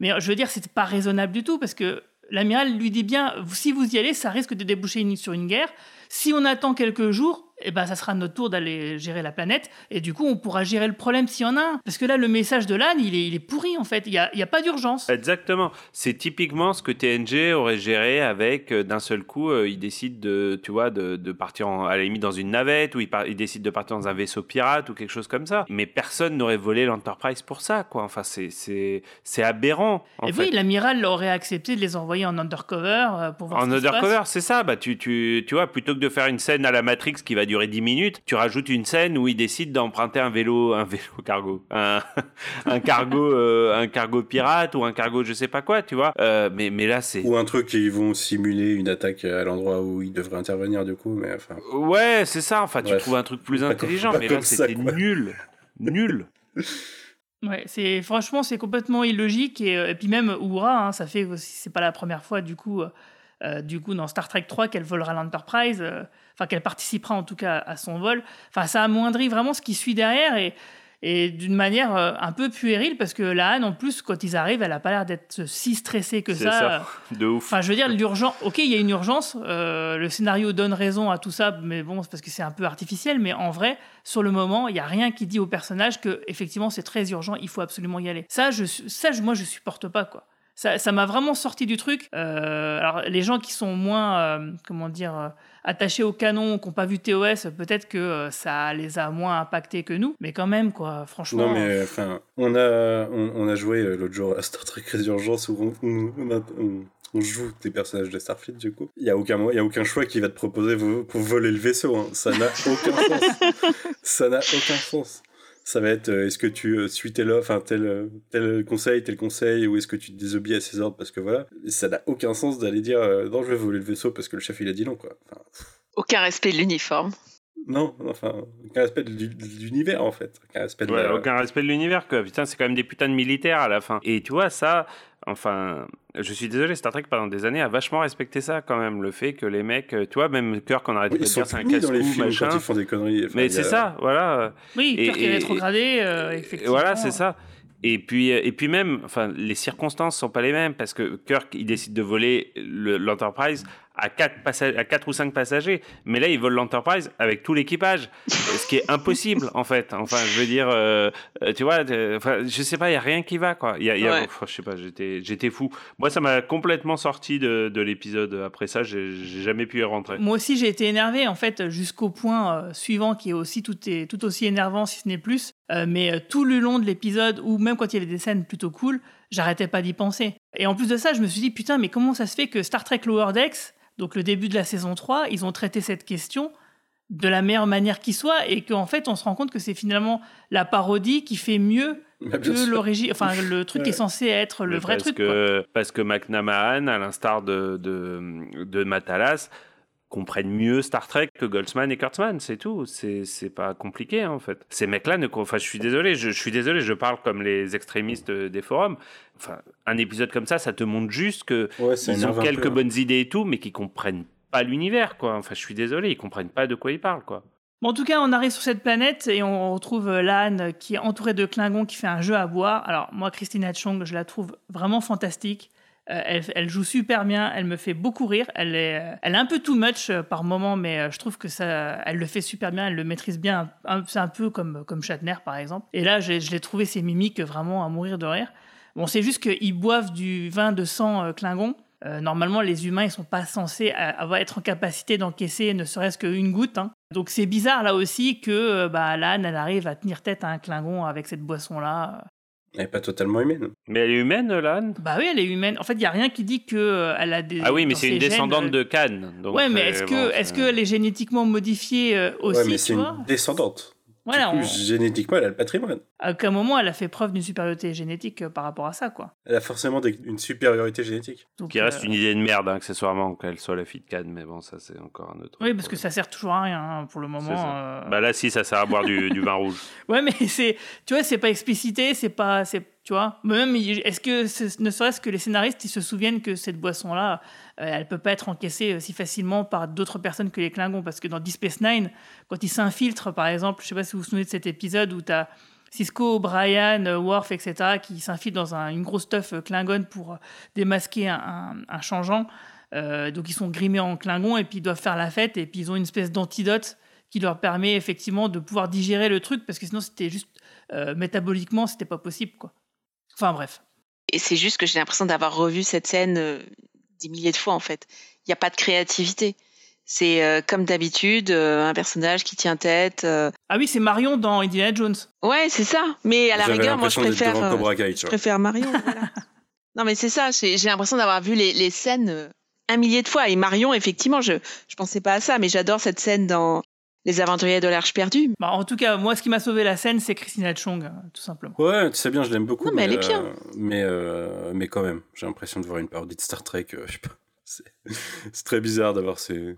mais euh, je veux dire, c'était pas raisonnable du tout parce que l'amiral lui dit bien, si vous y allez, ça risque de déboucher une- sur une guerre. Si on attend quelques jours, eh ben, ça sera notre tour d'aller gérer la planète. Et du coup, on pourra gérer le problème s'il y en a un. Parce que là, le message de l'âne, il est, il est pourri, en fait. Il n'y a, a pas d'urgence. Exactement. C'est typiquement ce que TNG aurait géré avec euh, d'un seul coup, euh, il décide de, tu vois, de, de partir en- à la limite dans une navette ou il, par- il décide de partir dans un vaisseau pirate ou quelque chose comme ça. Mais personne n'aurait volé l'Enterprise pour ça, quoi. Enfin, c'est c'est c'est aberrant. En et fait. oui, l'amiral aurait accepté de les envoyer en undercover euh, pour voir En ce undercover, c'est ça. Bah, tu, tu, tu vois, plutôt que de faire une scène à la Matrix qui va durer 10 minutes, tu rajoutes une scène où il décide d'emprunter un vélo, un vélo cargo, un, un cargo, euh, un cargo pirate ou un cargo je sais pas quoi, tu vois. Euh, mais, mais là, c'est Ou un truc qui vont simuler une attaque à l'endroit où ils devraient intervenir du coup, mais enfin. Ouais, c'est ça. Enfin, tu Bref. trouves un truc plus intelligent, mais là, c'était nul. Nul. Ouais, c'est franchement c'est complètement illogique et, euh, et puis même Uhura, hein, ça fait aussi c'est pas la première fois du coup, euh, euh, du coup dans Star Trek 3 qu'elle volera l'Enterprise, euh, enfin qu'elle participera en tout cas à son vol. Enfin ça amoindrit vraiment ce qui suit derrière et et d'une manière euh, un peu puérile parce que la Han en plus quand ils arrivent elle a pas l'air d'être si stressée que ça. ça. De ouf. Enfin, je veux dire, l'urgence. Ok, il y a une urgence. euh, le scénario donne raison à tout ça, mais bon, c'est parce que c'est un peu artificiel. Mais en vrai, sur le moment, il y a rien qui dit au personnage que effectivement c'est très urgent. Il faut absolument y aller. Ça, je, ça, moi, je supporte pas quoi. Ça, ça m'a vraiment sorti du truc. Euh, alors, les gens qui sont moins, euh, comment dire, euh, attachés au canon, qui n'ont pas vu TOS, peut-être que euh, ça les a moins impactés que nous. Mais quand même, quoi. Franchement. Non, mais enfin, on a, on, on a joué l'autre jour à Star Trek Résurgence où on, on, on a- on- on joue des personnages de Starfleet, du coup. Il n'y a, aucun mo- il y a aucun choix qui va te proposer pour voler le vaisseau. hein. Ça n'a aucun sens. Ça n'a aucun sens. Ça va être euh, est-ce que tu euh, suis tel, enfin, tel, euh, tel conseil, tel conseil, ou est-ce que tu te désobéis à ses ordres parce que voilà. Ça n'a aucun sens d'aller dire euh, non, je vais voler le vaisseau parce que le chef il a dit non, quoi. Aucun respect de l'uniforme. Non, enfin, aucun respect de l'u- de l'univers en fait. Aucun respect de Ouais, la- aucun respect de l'univers, quoi. Putain, c'est quand même des putains de militaires à la fin. Et tu vois, ça, enfin, je suis désolé, Star Trek pendant des années a vachement respecté ça quand même. Le fait que les mecs, euh, tu vois, même Kirk, on arrête Oui, de sont dire c'est un punis dans les films machin. quand ils font des conneries. Enfin, Mais c'est a- ça, voilà. Oui, Et- Kirk est rétrogradé, euh, effectivement. voilà, c'est ça. Et puis, et puis même, enfin, les circonstances sont pas les mêmes parce que Kirk, il décide de voler le- l'Enterprise à quatre, passa- à quatre ou cinq passagers. Mais là, il vole l'Enterprise avec tout l'équipage, ce qui est impossible en fait. Enfin, je veux dire, euh, euh, tu vois, enfin, je sais pas, il y a rien qui va quoi. Il y a, y a- Ouais. je sais pas, j'étais, j'étais fou. Moi, ça m'a complètement sorti de, de l'épisode. Après ça, j'ai j'ai jamais pu y rentrer. Moi aussi, j'ai été énervé en fait jusqu'au point euh, suivant qui est aussi tout, est, tout aussi énervant, si ce n'est plus. Euh, mais euh, tout le long de l'épisode, ou même quand il y avait des scènes plutôt cool, j'arrêtais pas d'y penser. Et en plus de ça, je me suis dit, putain, mais comment ça se fait que Star Trek Lower Decks, donc le début de la saison 3, ils ont traité cette question de la meilleure manière qui soit, et qu'en fait, on se rend compte que c'est finalement la parodie qui fait mieux Bah, que l'origine, enfin le truc qui est censé être le Mais vrai parce truc. quoi. Parce que McNamara, à l'instar de, de, de Matalas, comprennent mieux Star Trek que Goldsman et Kurtzman, c'est tout. C'est c'est pas compliqué hein, en fait. Ces mecs-là, ne, enfin, je suis désolé, je, je suis désolé, je parle comme les extrémistes des forums. Enfin, un épisode comme ça, ça te montre juste que Ouais, ils ont quelques peu, hein. bonnes idées et tout, mais qui comprennent pas l'univers, quoi. Enfin, je suis désolé, ils comprennent pas de quoi ils parlent, quoi. Bon, en tout cas, on arrive sur cette planète et on retrouve euh, l'âne qui est entourée de Klingons qui fait un jeu à boire. Alors, moi, Christina Chong, je la trouve vraiment fantastique. Euh, elle, joue super bien, elle me fait beaucoup rire. Elle est, euh, elle est un peu too much euh, par moment, mais je trouve que ça, elle le fait super bien, elle le maîtrise bien. C'est un peu comme, comme par exemple. Et là, je l'ai trouvé ses mimiques vraiment à mourir de rire. Bon, c'est juste qu'ils boivent du vin de sang Klingon. Normalement, les humains, ils sont pas censés avoir être en capacité d'encaisser ne serait-ce qu'une goutte. hein. Donc c'est bizarre là aussi que bah, elle arrive à tenir tête à un Klingon avec cette boisson-là. Elle est pas totalement humaine. Mais elle est humaine, l'âne Bah oui, elle est humaine. En fait, il y a rien qui dit que euh, elle a des. Ah oui, mais c'est une gènes, descendante euh, de Cannes. donc, ouais, mais euh, est-ce bon, que est-ce qu'elle est génétiquement modifiée euh, aussi, ouais, mais c'est une descendante. Voilà, du coup, on- génétiquement, elle a le patrimoine. à aucun moment elle a fait preuve d'une supériorité génétique euh, par rapport à ça, quoi. Elle a forcément des- une supériorité génétique. Donc, Qui reste euh, une idée de merde, hein, accessoirement, qu'elle soit la fille de Cannes, mais bon, ça c'est encore un autre. Oui, parce que ça sert toujours à rien hein, pour le moment. euh. Bah là, si, ça sert à boire du, du vin rouge. Ouais, mais c'est, tu vois, c'est pas explicité, c'est pas, c'est, tu. Même, est-ce que, ce- ne serait-ce que les scénaristes, ils se souviennent que cette boisson-là, euh, elle peut pas être encaissée euh, si facilement par d'autres personnes que les Klingons, parce que dans Deep Space Nine, quand ils s'infiltrent, par exemple, je sais pas si vous vous souvenez de cet épisode où t'as Cisco, Brian, euh, Worf, etc., qui s'infiltrent dans un- une grosse stuff euh, Klingon pour démasquer un, un- changeant. Donc ils sont grimés en Klingon et puis ils doivent faire la fête et puis ils ont une espèce d'antidote qui leur permet effectivement de pouvoir digérer le truc parce que sinon c'était juste euh, métaboliquement c'était pas possible quoi. Enfin bref. Et c'est juste que j'ai l'impression d'avoir revu cette scène euh, des milliers de fois en fait. Il n'y a pas de créativité. C'est euh, comme d'habitude euh, un personnage qui tient tête. euh. Ah oui c'est Marion dans Indiana Jones. Ouais c'est ça. Mais à la rigueur moi je préfère. devant euh, Cobra Kai, tu je vois. préfère Marion. voilà. Non mais c'est ça. J'ai j'ai l'impression d'avoir vu les, les scènes euh, un millier de fois. Et Marion effectivement je je pensais pas à ça mais j'adore cette scène dans Les Aventuriers de l'Arche perdue. Bah, en tout cas moi ce qui m'a sauvé la scène c'est Christina Chung euh, tout simplement. Ouais, tu sais bien, je l'aime beaucoup. Non, mais elle est euh, bien. mais, euh, mais quand même, j'ai l'impression de voir une parodie de Star Trek. euh, je sais pas. C'est très bizarre d'avoir ces.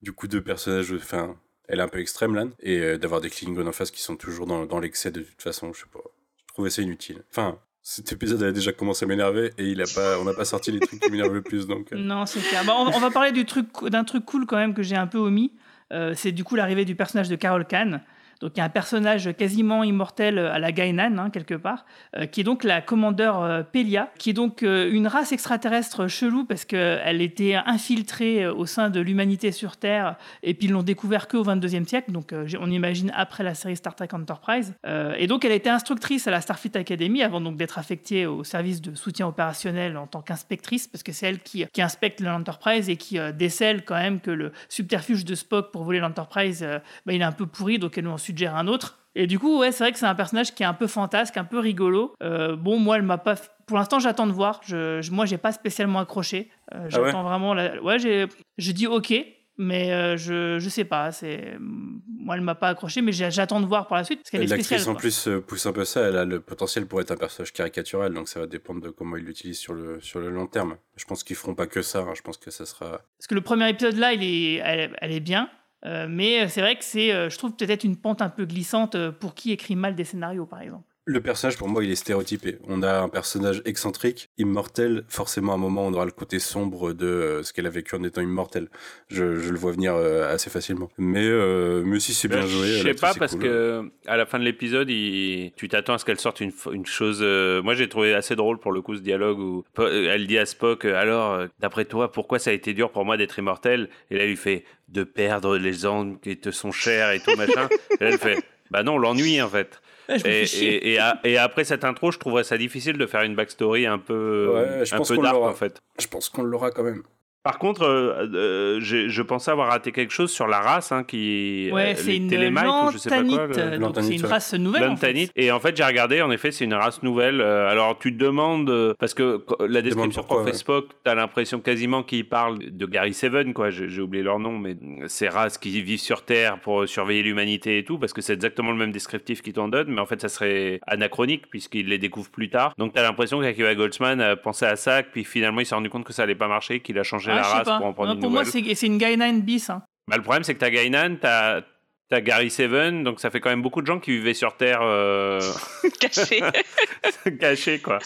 Du coup, deux personnages. Enfin, elle est un peu extrême, là. Et euh, d'avoir des Klingons en face qui sont toujours dans, dans l'excès de toute façon. Je sais pas. Je trouvais ça inutile. Enfin. Cet épisode a déjà commencé à m'énerver et il a pas, on n'a pas sorti les trucs qui m'énervent le plus donc. euh, Non c'est clair. Bah, on, on va parler du truc d'un truc cool quand même que j'ai un peu omis. Euh, c'est du coup l'arrivée du personnage de Carol Khan. Donc il y a un personnage quasiment immortel à la Gainan, hein, quelque part, euh, qui est donc la commandeur euh, Pelia, qui est donc euh, une race extraterrestre chelou parce qu'elle était infiltrée euh, au sein de l'humanité sur Terre et puis ils l'ont découvert qu'au 22e siècle, donc euh, on imagine après la série Star Trek Enterprise. Euh, et donc elle était instructrice à la Starfleet Academy avant donc d'être affectée au service de soutien opérationnel en tant qu'inspectrice parce que c'est elle qui, qui inspecte l'Enterprise et qui euh, décèle quand même que le subterfuge de Spock pour voler l'Enterprise, euh, bah, il est un peu pourri donc elle lui en suggère un autre. Et du coup, ouais, c'est vrai que c'est un personnage qui est un peu fantasque, un peu rigolo. Euh, bon, moi, elle m'a pas. Pour l'instant, j'attends de voir. Je, je- moi, j'ai pas spécialement accroché. Euh, Ah ouais j'attends vraiment. La... Ouais, j'ai. Je dis ok, mais euh, je je sais pas. C'est moi, elle m'a pas accroché, mais j'attends de voir pour la suite parce qu'elle est spéciale. L'actrice en plus euh, pousse un peu ça, elle a le potentiel pour être un personnage caricatural, donc ça va dépendre de comment ils l'utilisent sur le, sur le long terme. Je pense qu'ils feront pas que ça, hein, je pense que ça sera... Parce que le premier épisode là, il est, elle, elle est bien. Euh, mais c'est vrai que c'est, euh, je trouve peut-être une pente un peu glissante euh, pour qui écrit mal des scénarios, par exemple. Le personnage, pour moi, il est stéréotypé. On a un personnage excentrique, immortel. Forcément, à un moment, on aura le côté sombre de euh, ce qu'elle a vécu en étant immortelle. Je, je le vois venir euh, assez facilement. Mais, euh, mais si c'est bien joué. Je sais pas parce cool. que à la fin de l'épisode, il- tu t'attends à ce qu'elle sorte une, chose. euh, Moi, j'ai trouvé assez drôle pour le coup ce dialogue où elle dit à Spock alors, d'après toi, pourquoi ça a été dur pour moi d'être immortel? Et là, il lui fait de perdre les âmes qui te sont chères et tout machin. et là, elle fait bah non, l'ennui en fait. Et, fais chier. et- et a- et après cette intro, je trouverais ça difficile de faire une backstory un peu, Ouais, je un pense peu qu'on dark l'aura. en fait. Je pense qu'on l'aura quand même. Par contre, euh, euh, j'ai- je pensais avoir raté quelque chose sur la race hein, qui Ouais, euh, c'est une ou je sais pas quoi. lantanite, le- euh, donc c'est une race nouvelle. En fait. Lantanite. Et en fait, j'ai regardé, en effet, c'est une race nouvelle. Euh, alors, tu te demandes, euh, parce que qu- la description qu'on fait ouais. Spock, t'as l'impression quasiment qu'il parle de Gary Seven, quoi. J'ai j'ai oublié leur nom, mais ces races qui vivent sur Terre pour surveiller l'humanité et tout, parce que c'est exactement le même descriptif qu'ils t'en donnent, mais en fait, ça serait anachronique puisqu'ils les découvrent plus tard. Donc, t'as l'impression qu'Akiva Goldsman a pensé à ça, puis finalement, il s'est rendu compte que ça allait pas marcher, qu'il a changé Ah, la je sais race pas. pour en prendre Non, une pour moi, nouvelle. c'est c'est une Gaina bis. hein. Bah, le problème, c'est que t'as Gainan, t'as t'as Gary Seven, donc ça fait quand même beaucoup de gens qui vivaient sur Terre euh, Caché. cachés, quoi.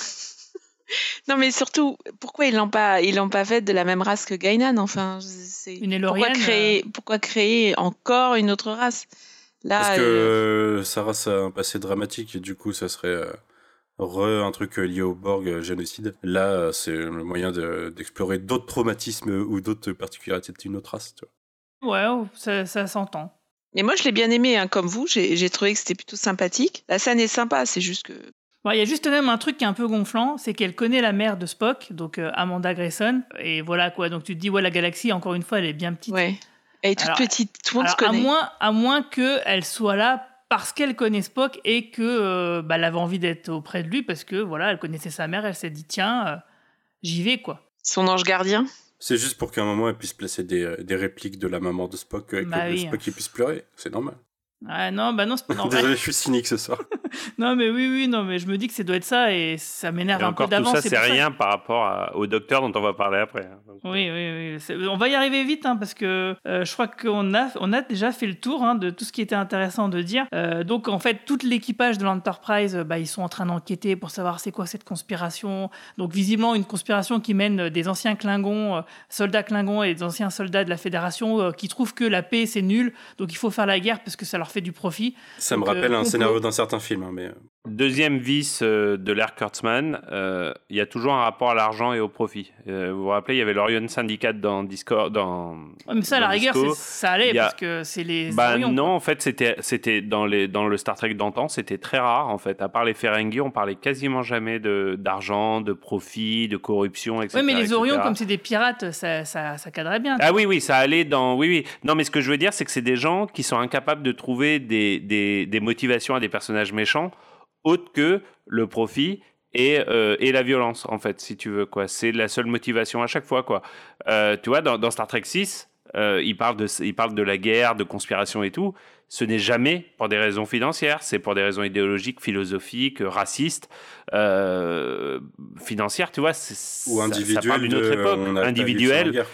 non mais surtout, pourquoi ils l'ont pas, ils l'ont pas fait de la même race que Gainan Enfin, c'est Une pourquoi Elorienne, créer, pourquoi créer encore une autre race? Là, Parce que euh, euh, sa race a un passé dramatique et du coup, ça serait euh, re un truc euh, lié au Borg euh, génocide. Là, euh, c'est le moyen de- d'explorer d'autres traumatismes ou d'autres particularités d'une autre race. Tu vois. Ouais, oh, ça, ça s'entend. Mais moi, je l'ai bien aimé, hein, comme vous. J'ai trouvé que c'était plutôt sympathique. La scène est sympa, c'est juste que. Bon, Il y a juste même un truc qui est un peu gonflant, c'est qu'elle connaît la mère de Spock, donc euh, Amanda Grayson. Et voilà quoi, donc tu te dis, ouais, la galaxie, encore une fois, elle est bien petite. Ouais. Elle est toute Alors, petite, tout le monde se connaît. À moins, à moins qu'elle soit là parce qu'elle connaît Spock et que euh, bah, elle avait envie d'être auprès de lui parce que voilà, elle connaissait sa mère, elle s'est dit tiens, euh, j'y vais quoi. Son ange gardien? C'est juste pour qu'à un moment, elle puisse placer des, euh, des répliques de la maman de Spock euh, et Bah que oui. Spock il puisse pleurer. C'est normal. Ah non, bah non, c'est pas normal. Désolé, je suis cynique ce soir. non, mais oui, oui, non, mais je me dis que ça doit être ça et ça m'énerve un peu encore tout d'avance. ça, c'est ça. rien par rapport à- au docteur dont on va parler après. hein. Donc, Oui, oui, oui. On va y arriver vite hein, parce que euh, je crois qu'on a, on a déjà fait le tour hein, de tout ce qui était intéressant de dire. Euh, donc en fait, tout l'équipage de l'Enterprise, euh, bah, ils sont en train d'enquêter pour savoir c'est quoi cette conspiration. Donc visiblement une conspiration qui mène des anciens Klingons, euh, soldats Klingons et des anciens soldats de la Fédération euh, qui trouvent que la paix c'est nul, donc il faut faire la guerre parce que ça leur fait du profit. Ça me euh, rappelle un scénario d'un certain film, hein, mais. Deuxième vice euh, de l'ère Kurtzman, euh, il y a toujours un rapport à l'argent et au profit. Euh, vous vous rappelez, il y avait l'Orion Syndicate dans Discord. Dans, Ouais, mais ça, à la rigueur, ça allait a- parce que c'est les Bah Orions, non, en fait, c'était dans les dans le Star Trek d'antan, c'était très rare en fait. À part les Ferengi, on parlait quasiment jamais de d'argent, de profit, de corruption, etc. Oui, mais les. Orions, comme c'est des pirates, ça, ça, ça cadrait bien. Ah oui, oui, ça allait dans. Oui, oui. Non, mais ce que je veux dire, c'est que c'est des gens qui sont incapables de trouver des, des, des motivations à des personnages méchants autres que le profit et, euh, et la violence, en fait, si tu veux. quoi. C'est la seule motivation à chaque fois. quoi. Euh, tu vois, dans, dans Star Trek 6, euh, il, parle de, il parle de la guerre, de conspiration et tout. Ce n'est jamais pour des raisons financières, c'est pour des raisons idéologiques, philosophiques, racistes, euh, financières, tu vois. Ou ça- ça individuel parle d'une autre époque, individuelle.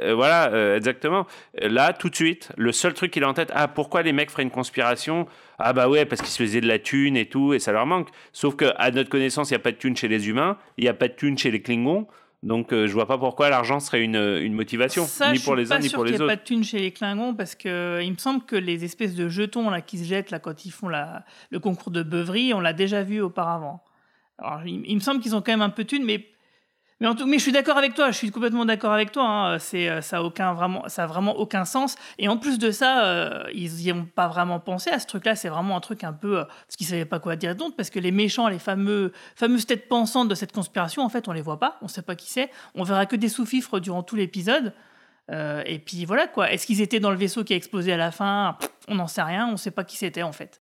Euh, voilà, exactement. Là, tout de suite, le seul truc qu'il a en tête, ah, pourquoi les mecs feraient une conspiration? Ah, bah ouais, parce qu'ils se faisaient de la thune et tout, et ça leur manque. Sauf que à notre connaissance, il n'y a pas de thune chez les humains, il n'y a pas de thune chez les Klingons. Donc, euh, je vois pas pourquoi l'argent serait une, une motivation, Ça, ni je pour les pas uns ni sûr pour qu'il les n'y ait autres. pas de thunes chez les Klingons parce que euh, il me semble que les espèces de jetons là qui se jettent là quand ils font la, le concours de beuverie, on l'a déjà vu auparavant. Alors, il, il me semble qu'ils ont quand même un peu de thunes, mais mais, en tout, mais je suis d'accord avec toi. Je suis complètement d'accord avec toi. hein. Euh, ça a aucun vraiment ça a vraiment aucun sens. Et en plus de ça, euh, ils n'y ont pas vraiment pensé à ce truc-là. C'est vraiment un truc un peu euh, parce qu'ils savaient pas quoi dire d'autre parce que les méchants, les fameux fameuses têtes pensantes de cette conspiration, en fait, on les voit pas. On sait pas qui c'est. On verra que des sous-fifres durant tout l'épisode. Et puis voilà quoi. Est-ce qu'ils étaient dans le vaisseau qui a explosé à la fin? On n'en sait rien. On sait pas qui c'était en fait.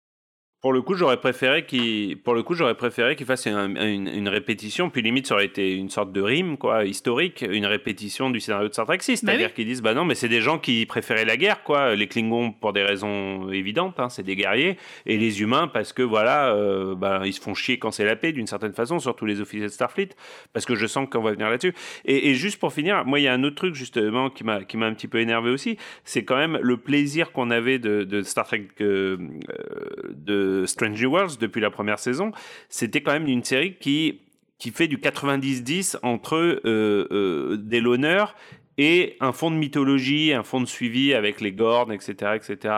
Pour le coup, j'aurais préféré qu'il, pour le coup, j'aurais préféré qu'il fasse un- une, une répétition, puis limite, ça aurait été une sorte de rime, quoi, historique, une répétition du scénario de Star Trek 6. Bah C'est-à-dire oui. qu'ils disent, bah non, mais c'est des gens qui préféraient la guerre, quoi. Les Klingons, pour des raisons évidentes, hein, c'est des guerriers, et les humains, parce que voilà, euh, bah, ils se font chier quand c'est la paix, d'une certaine façon, surtout les officiers de Starfleet, parce que je sens qu'on va venir là-dessus. Et, et juste pour finir, moi, il y a un autre truc, justement, qui m'a, qui m'a un petit peu énervé aussi, c'est quand même le plaisir qu'on avait de, de Star Trek, euh, euh, de Strange Worlds depuis la première saison. C'était quand même une série qui, qui fait du 90-10 entre euh, euh, des l'honneur et un fond de mythologie, un fond de suivi avec les Gornes, etc., etc.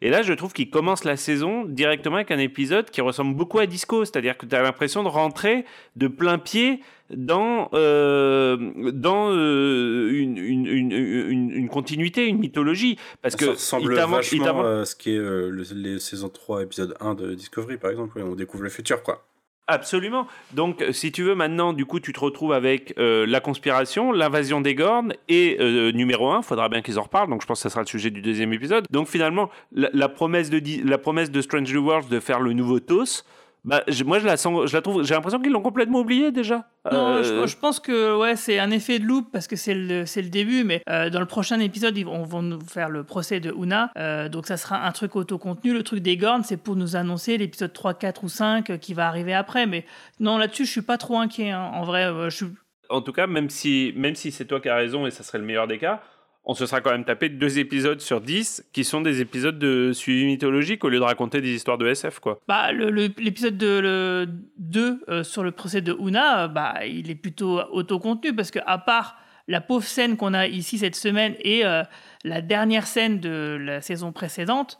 Et là, je trouve qu'il commence la saison directement avec un épisode qui ressemble beaucoup à Disco, c'est-à-dire que tu as l'impression de rentrer de plein pied dans, euh, dans euh, une, une, une, une- une continuité, une mythologie. Parce que ça ressemble vachement à ce qui est euh, le- les saisons 3, épisode 1 de Discovery, par exemple. Oui, on découvre le futur, quoi. Absolument. Donc, euh, si tu veux, maintenant, du coup, tu te retrouves avec euh, la conspiration, l'invasion des Gornes et euh, numéro un. Faudra bien qu'ils en reparlent. Donc, je pense que ça sera le sujet du deuxième épisode. Donc, finalement, la, promesse de la promesse de Strange New Worlds de faire le nouveau TOS. Bah, je- moi, je la sens, je la trouve. J'ai l'impression qu'ils l'ont complètement oublié déjà. Non, Euh, je, je pense que ouais, c'est un effet de loupe parce que c'est le, c'est le début, mais euh, dans le prochain épisode, ils vont, vont nous faire le procès de Una. Euh, donc ça sera un truc autocontenu. Le truc des Gornes, c'est pour nous annoncer l'épisode 3, 4 ou 5 euh, qui va arriver après. Mais non, là-dessus, je suis pas trop inquiet. hein. En vrai, je suis. en tout cas, même si, même si c'est toi qui as raison et ça serait le meilleur des cas, on se sera quand même tapé deux épisodes sur dix qui sont des épisodes de suivi mythologique au lieu de raconter des histoires de SF, quoi. Bah, l'épisode de le 2 euh, sur le procès de Una, euh, bah, il est plutôt autocontenu parce que à part la pauvre scène qu'on a ici cette semaine et euh, la dernière scène de la saison précédente,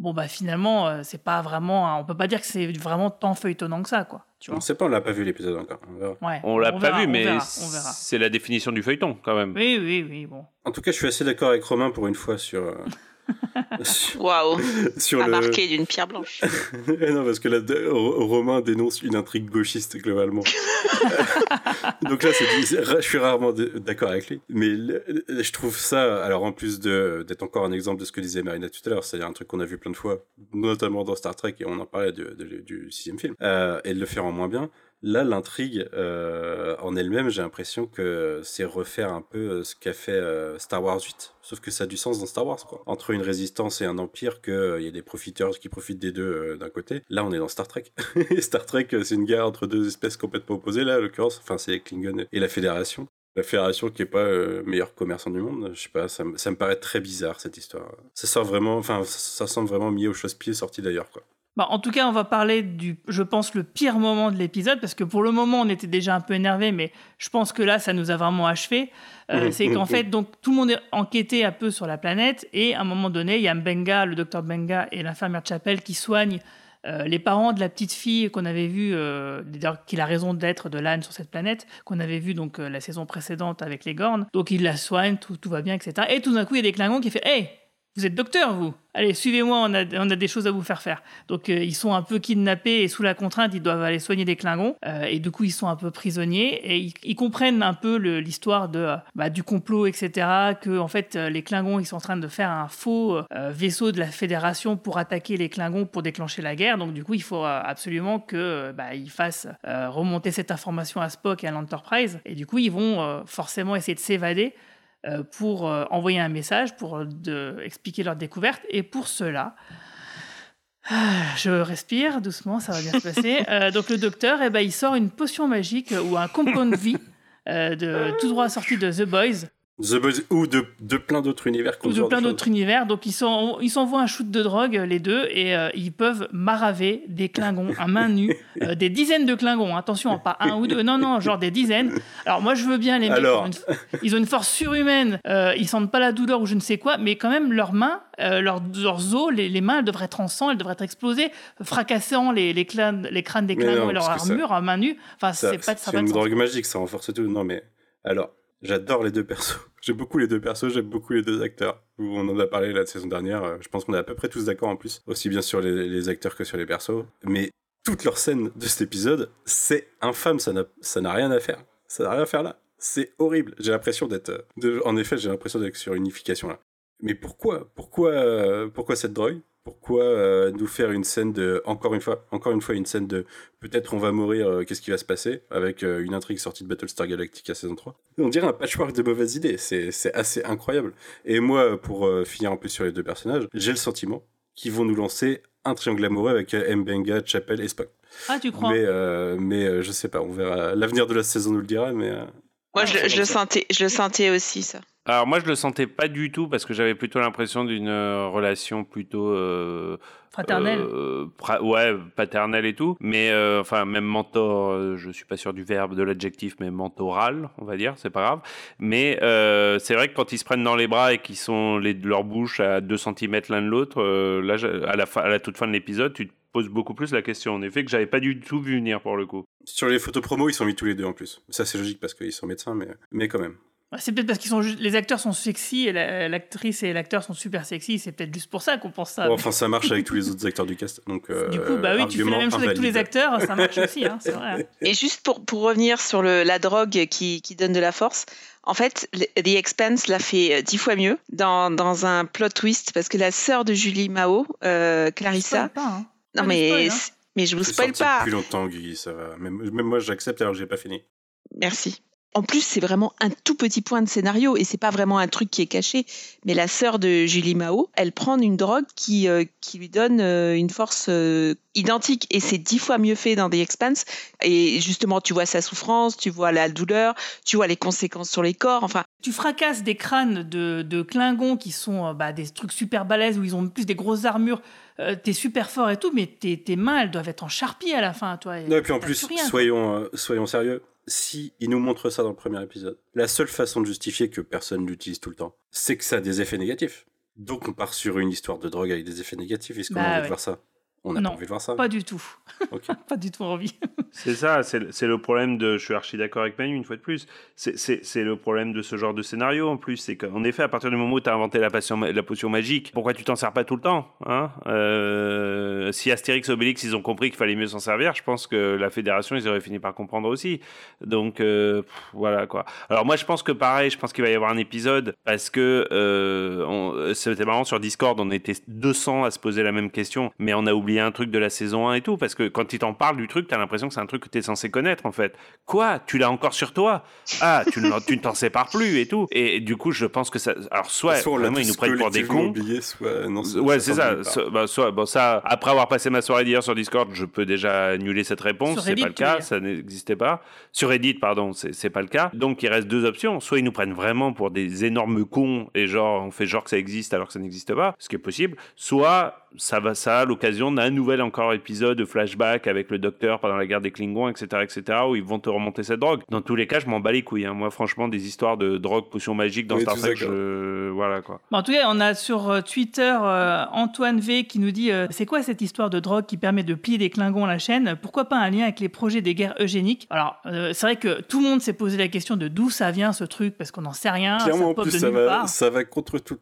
bon bah finalement euh, c'est pas vraiment, on peut pas dire que c'est vraiment tant feuilletonnant que ça quoi. Tu On vois. sait pas, on l'a pas vu l'épisode encore. On verra. Ouais, On l'a pas verra, vu, on mais on c'est la définition du feuilleton, quand même. Oui, oui, oui, bon. En tout cas, je suis assez d'accord avec Romain pour une fois sur. Waouh le. marquer d'une pierre blanche. non, parce que là, Romain dénonce une intrigue gauchiste globalement. Donc là, je suis rarement d'accord avec lui. Mais je trouve ça, alors en plus d'être encore un exemple de ce que disait Marina tout à l'heure, c'est-à-dire un truc qu'on a vu plein de fois, notamment dans Star Trek, et on en parlait de- de- du sixième film, euh, et de le faire en moins bien. Là, l'intrigue euh, en elle-même, j'ai l'impression que c'est refaire un peu euh, ce qu'a fait euh, Star Wars 8. Sauf que ça a du sens dans Star Wars, quoi. Entre une, rési- résistance et un empire qu'il y a des profiteurs qui profitent des deux d'un côté. Là, on est dans Star Trek. Star Trek, c'est une guerre entre deux espèces complètement opposées, là, en l'occurrence. Enfin, c'est Klingon et la Fédération. La Fédération qui est pas euh, meilleur commerçant du monde, je sais pas, ça, me- paraît très bizarre cette histoire. Ça sort vraiment, enfin, ça, ça semble vraiment mis au chausse-pied, sorti d'ailleurs, quoi. Bah, en tout cas, on va parler du, je pense, le pire moment de l'épisode, parce que pour le moment, on était déjà un peu énervé, mais je pense que là, ça nous a vraiment achevé. Euh, Mhm, c'est qu'en fait, donc, tout le monde est enquêté un peu sur la planète, et à un moment donné, il y a Mbenga, le docteur Benga et l'infirmière Chapel qui soignent euh, les parents de la petite fille qu'on avait vue, euh, qu'il a raison d'être de l'âne sur cette planète, qu'on avait vu donc euh, la saison précédente avec les Gornes. Donc il la soigne, tout, tout va bien, etc. Et tout d'un coup, il y a des Klingons qui fait Hey, vous êtes docteur, vous Allez, suivez-moi, on a, on a des choses à vous faire faire. Donc, euh, ils sont un peu kidnappés et sous la contrainte, ils doivent aller soigner des Klingons. Euh, et du coup, ils sont un peu prisonniers et ils, comprennent un peu l'histoire euh, bah, du complot, etc. Que, en fait, les Klingons, ils sont en train de faire un faux vaisseau de la Fédération pour attaquer les Klingons pour déclencher la guerre. Donc, du coup, il faut absolument que bah, ils fassent remonter cette information à Spock et à l'Enterprise. Et du coup, ils vont forcément essayer de s'évader pour euh, envoyer un message, pour euh, de, expliquer leur découverte. Et pour cela, ah, je respire doucement, ça va bien se passer. Euh, donc le docteur, eh ben, il sort une potion magique euh, ou un compound vie euh, de tout droit sorti de The Boys. The Boys ou de, de plein d'autres univers ou de plein d'autres univers. Donc ils sont- ils s'envoient un shoot de drogue les deux et euh, ils peuvent maraver des Klingons à main nue, euh, des dizaines de Klingons. Attention, pas un ou deux, non non, genre des dizaines. Alors moi je veux bien les mecs, Alors. ont une- ils ont une force surhumaine, euh, ils sentent pas la douleur ou je ne sais quoi, mais quand même leurs mains, euh, leurs, leurs os, les, les mains, elles devraient être en sang, elles devraient être explosées, fracassant les, les, crânes, les crânes des Klingons non, et leur que ça- armure à main nue. Enfin c'est pas ça c'est va une drogue magique, ça renforce tout. Non, mais alors, j'adore les deux persos. J'aime beaucoup les deux persos, j'aime beaucoup les deux acteurs. On en a parlé la saison dernière. euh, Je pense qu'on est à peu près tous d'accord en plus, aussi bien sur les, acteurs que sur les persos. Mais toute leur scène de cet épisode, c'est infâme. Ça n'a rien à faire. Ça n'a rien à faire là. C'est horrible. J'ai l'impression d'être. euh, En effet, j'ai l'impression d'être sur unification là. Mais pourquoi Pourquoi euh, Pourquoi cette drogue? Pourquoi euh, nous faire une scène de encore une fois, encore une fois une scène de peut-être on va mourir, euh, qu'est-ce qui va se passer? Avec euh, une intrigue sortie de Battlestar Galactica saison 3 On dirait un patchwork de mauvaises idées. C'est c'est assez incroyable. Et moi, pour finir un peu sur les deux personnages, j'ai le sentiment qu'ils vont nous lancer un triangle amoureux avec Mbenga, Chapel et Spock. Ah tu crois? Mais mais je sais pas, on verra. L'avenir de la saison nous le dira, mais. Moi, je, le- je sentais, je le sentais aussi, ça. Alors moi je le sentais pas du tout parce que j'avais plutôt l'impression d'une euh, relation plutôt euh, Fraternelle. euh, ouais paternelle et tout mais euh, enfin même mentor je suis pas sûr du verbe de l'adjectif mais mentoral on va dire c'est pas grave mais euh, c'est vrai que quand ils se prennent dans les bras et qu'ils sont les leur bouche à 2 cm l'un de l'autre euh, là à la fin à la toute fin de l'épisode tu te poses beaucoup plus la question en effet que j'avais pas du tout vu venir pour le coup Sur les photos promo, ils sont mis tous les deux en plus. Ça c'est logique parce qu'ils sont médecins, mais mais quand même. Ouais, C'est peut-être parce qu'ils sont juste, les acteurs sont sexy et la- l'actrice et l'acteur sont super sexy. C'est peut-être juste pour ça qu'on pense ça. Bon, enfin, ça marche avec tous les autres acteurs du cast. Donc, euh, du coup, bah oui, tu fais la même chose avec tous les acteurs, ça marche aussi, hein, c'est vrai. Et juste pour, pour revenir sur le, la drogue qui, qui donne de la force, en fait, The Expanse l'a fait euh, dix fois mieux dans, dans un plot twist parce que la sœur de Julie Mao, euh, Clarissa. Pas, hein. Non, mais, spoil, hein. mais je vous spoil sorti pas. depuis longtemps, Guy, ça va. Même, même moi, j'accepte alors que j'ai pas fini. Merci. En plus, c'est vraiment un tout petit point de scénario et c'est pas vraiment un truc qui est caché. Mais la sœur de Julie Mao, elle prend une drogue qui, euh, qui lui donne euh, une force euh, identique et c'est dix fois mieux fait dans The Expanse. Et justement, tu vois sa souffrance, tu vois la douleur, tu vois les conséquences sur les corps. Enfin, Tu fracasses des crânes de, de Klingons qui sont euh, bah, des trucs super balèzes où ils ont plus des grosses armures. Euh, t'es super fort et tout, mais tes, tes mains, elles doivent être en charpie à la fin, toi. Non, et puis en plus, rien, quoi. soyons, euh, soyons sérieux. Si ils nous montrent ça dans le premier épisode, la seule façon de justifier que personne l'utilise tout le temps, c'est que ça a des effets négatifs. Donc on part sur une histoire de drogue avec des effets négatifs. Est-ce qu'on Bah a envie ouais. de voir ça? On n'a pas envie de voir ça. Pas du tout. Pas du tout envie. C'est ça, c'est le- problème de. Je suis archi d'accord avec Manu une fois de plus. C'est- le problème de ce genre de scénario en plus. C'est qu'en effet, à partir du moment où tu as inventé la, passion- la potion magique, pourquoi tu t'en sers pas tout le temps hein? Euh, Si Astérix et Obélix ils ont compris qu'il fallait mieux s'en servir, je pense que la fédération ils auraient fini par comprendre aussi. Donc euh, pff, voilà quoi. Alors moi je pense que pareil, je pense qu'il va y avoir un épisode parce que euh, on- c'était marrant sur Discord, on était 200 à se poser la même question, mais on a oublié oublié un truc de la saison 1 et tout, parce que quand il t'en parle du truc, t'as l'impression que c'est un truc que t'es censé connaître en fait. Quoi? Tu l'as encore sur toi? Ah, tu, ne- tu ne t'en sépares plus et tout. Et, du coup, je pense que ça. Alors, soit, Soit vraiment, ils nous prennent pour des cons. oublié, soit non. Ouais, c'est ça. So- bah, soit, bon, ça. Après avoir passé ma soirée d'hier sur Discord, je peux déjà annuler cette réponse. C'est pas le cas, ça n'existait pas. Sur Reddit, pardon, c'est c'est pas le cas. Donc il reste deux options. Soit ils nous prennent vraiment pour des énormes cons et genre on fait genre que ça existe alors que ça n'existe pas, ce qui est possible. Soit ça va ça à l'occasion d'un nouvel encore épisode de flashback avec le docteur pendant la guerre des Klingons, etc., etc., où ils vont te remonter cette drogue. Dans tous les cas, je m'en bats les couilles. hein. Moi, franchement, des histoires de drogue, potions magiques dans Oui, Star tous Trek, je... voilà quoi. Bon, en tout cas, on a sur euh, Twitter euh, Antoine V qui nous dit euh, C'est quoi cette histoire de drogue qui permet de plier des Klingons à la chaîne? Pourquoi pas un lien avec les projets des guerres eugéniques? Alors, euh, c'est vrai que tout le monde s'est posé la question de d'où ça vient ce truc, parce qu'on n'en sait rien. Clairement, ça en plus, de ça va, ça va contre tout,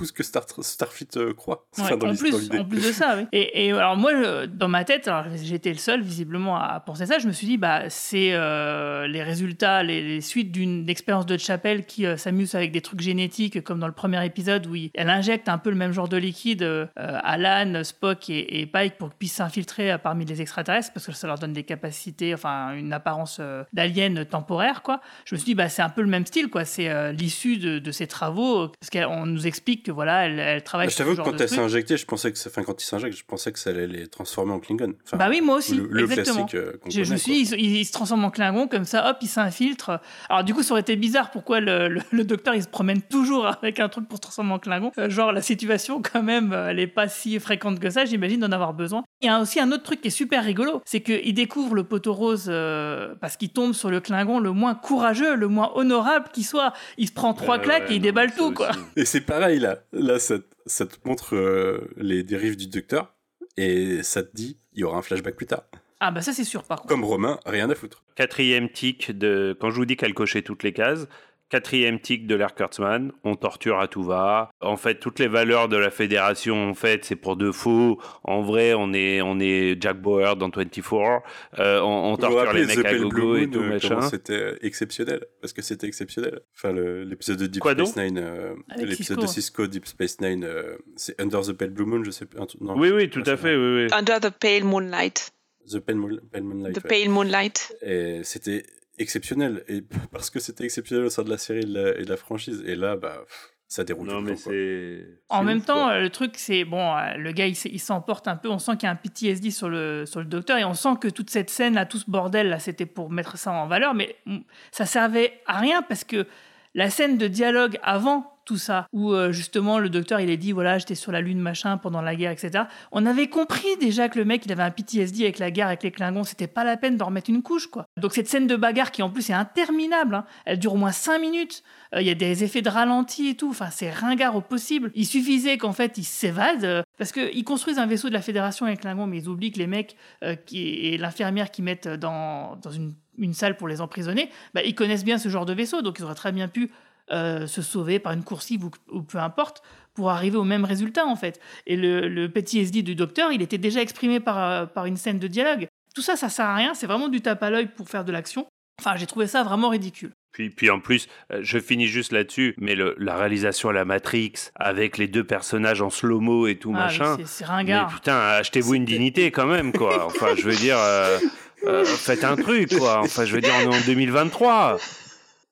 tout ce que Star, Starfleet euh, croit. Ouais, Enfin, dans en, plus, dans l'idée. en plus de ça, oui. Et, et alors moi, dans ma tête, alors j'étais le seul visiblement à penser ça, je me suis dit, bah, c'est euh, les résultats, les, les suites d'une expérience de Chapelle qui euh, s'amuse avec des trucs génétiques, comme dans le premier épisode où il- elle injecte un peu le même genre de liquide euh, à Alan, Spock et, et Pike pour qu'ils puissent s'infiltrer parmi les extraterrestres, parce que ça leur donne des capacités, enfin une apparence euh, d'alien temporaire, quoi. Je me suis dit, bah, c'est un peu le même style, quoi. C'est euh, l'issue de, de ces travaux, parce qu'on nous explique que voilà, elle, elle travaille Bah, je t'avoue que quand elle s'est injectée, je pensais que, enfin, quand il s'injecte, je pensais que ça allait les transformer en Klingon. Enfin, Bah oui, moi aussi, Le, le exactement. classique euh, Je, connaît, suis il, se- il se transforme en Klingon, comme ça, hop, il s'infiltre. Alors, du coup, ça aurait été bizarre pourquoi le, le- le docteur il se promène toujours avec un truc pour se transformer en Klingon. Euh, genre, la situation, quand même, euh, elle est pas si fréquente que ça, j'imagine d'en avoir besoin. Il y a aussi un autre truc qui est super rigolo c'est qu'il découvre le poteau rose euh, parce qu'il tombe sur le Klingon le moins courageux, le moins honorable qui soit. Il se prend trois Ouais, claques ouais, et il non, déballe tout, quoi. Et c'est pareil là. Là, ça, te- ça te montre euh, les dérives du docteur et ça te dit il y aura un flashback plus tard. Ah, bah ça, c'est sûr, par contre. Comme Romain, rien à foutre. Quatrième tic de. Quand je vous dis qu'elle cochait toutes les cases, quatrième tic de l'air Kurtzman, on torture à tout va. En fait, toutes les valeurs de la fédération, en fait, c'est pour de faux. En vrai, on est, on est Jack Bauer dans 24. Euh, on, torture rappelez les mecs The à Pale gogo Blue et tout euh, machin. C'était exceptionnel. Parce que c'était exceptionnel. Enfin, l'épisode de Deep Quoi Space Nine, euh, l'épisode Cisco. de Cisco, Deep Space Nine, euh, c'est Under the Pale Blue Moon, je sais non, Oui, oui, tout à fait, oui, oui. Under the Pale Moonlight. The Pale, Moon- Pale Moonlight. The ouais. Pale Moonlight. Et c'était exceptionnel. Et parce que c'était exceptionnel au sein de la série et de la, et de la franchise. Et là, bah, pff, ça déroule Non, tout le mais temps, quoi. c'est. En même ouf, temps, quoi. euh, le truc, c'est bon, euh, le gars, il s'emporte un peu. On sent qu'il y a un PTSD sur le, sur le docteur et on sent que toute cette scène, là, tout ce bordel, là, c'était pour mettre ça en valeur. Mais mm, ça servait à rien parce que la scène de dialogue avant tout ça, où euh, justement le docteur il est dit voilà j'étais sur la lune machin pendant la guerre etc. On avait compris déjà que le mec il avait un PTSD avec la guerre avec les Klingons, c'était pas la peine d'en remettre une couche quoi. Donc cette scène de bagarre qui en plus est interminable, hein, elle dure au moins 5 minutes. Euh, Il y a des effets de ralenti et tout. Enfin, c'est ringard au possible. Il suffisait qu'en fait, ils s'évadent. euh, parce qu'ils construisent un vaisseau de la Fédération avec Klingon, mais ils oublient que les mecs euh, qui, et l'infirmière qui mettent dans, dans une, une salle pour les emprisonner, bah, ils connaissent bien ce genre de vaisseau. Donc, ils auraient très bien pu euh, se sauver par une coursive ou, ou peu importe pour arriver au même résultat, en fait. Et le, le PTSD du docteur, il était déjà exprimé par, euh, par une scène de dialogue. Tout ça, ça sert à rien. C'est vraiment du tape à l'œil pour faire de l'action. Enfin, j'ai trouvé ça vraiment ridicule. Puis, puis en plus, euh, je finis juste là-dessus, mais le- la réalisation à la Matrix, avec les deux personnages en slow-mo et tout Ah, machin. c'est- c'est ringard. Mais putain, achetez-vous une dignité quand même, quoi. Enfin, je veux dire, euh, euh, faites un truc, quoi. Enfin, je veux dire, on est en 2023.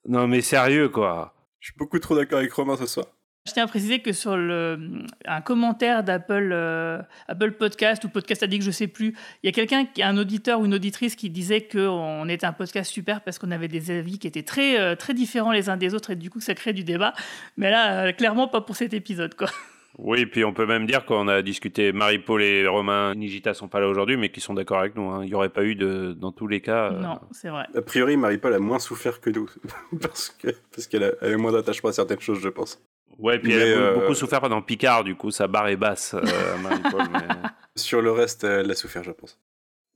Non, mais sérieux, quoi. Je suis beaucoup trop d'accord avec Romain ce soir. Je tiens à préciser que sur un commentaire d'Apple euh, Apple Podcast ou Podcast Addict, je sais plus, il y a quelqu'un, un auditeur ou une auditrice qui disait qu'on était un podcast super parce qu'on avait des avis qui étaient très, euh, très différents les uns des autres et du coup ça crée du débat. Mais là, euh, clairement pas pour cet épisode. quoi. Oui, puis on peut même dire qu'on a discuté, Marie-Paul et Romain Nigita sont pas là aujourd'hui, mais qui sont d'accord avec nous. hein. Il n'y aurait pas eu de, dans tous les cas. euh, Non, c'est vrai. A priori, Marie-Paul a moins souffert que nous. parce que parce qu'elle a, elle a moins d'attachement à certaines choses, je pense. Ouais, puis Mais, elle a euh, beaucoup souffert pendant Picard, du coup, sa barre est basse, euh, Marie-Paul. mais- Sur le reste, elle a souffert, je pense.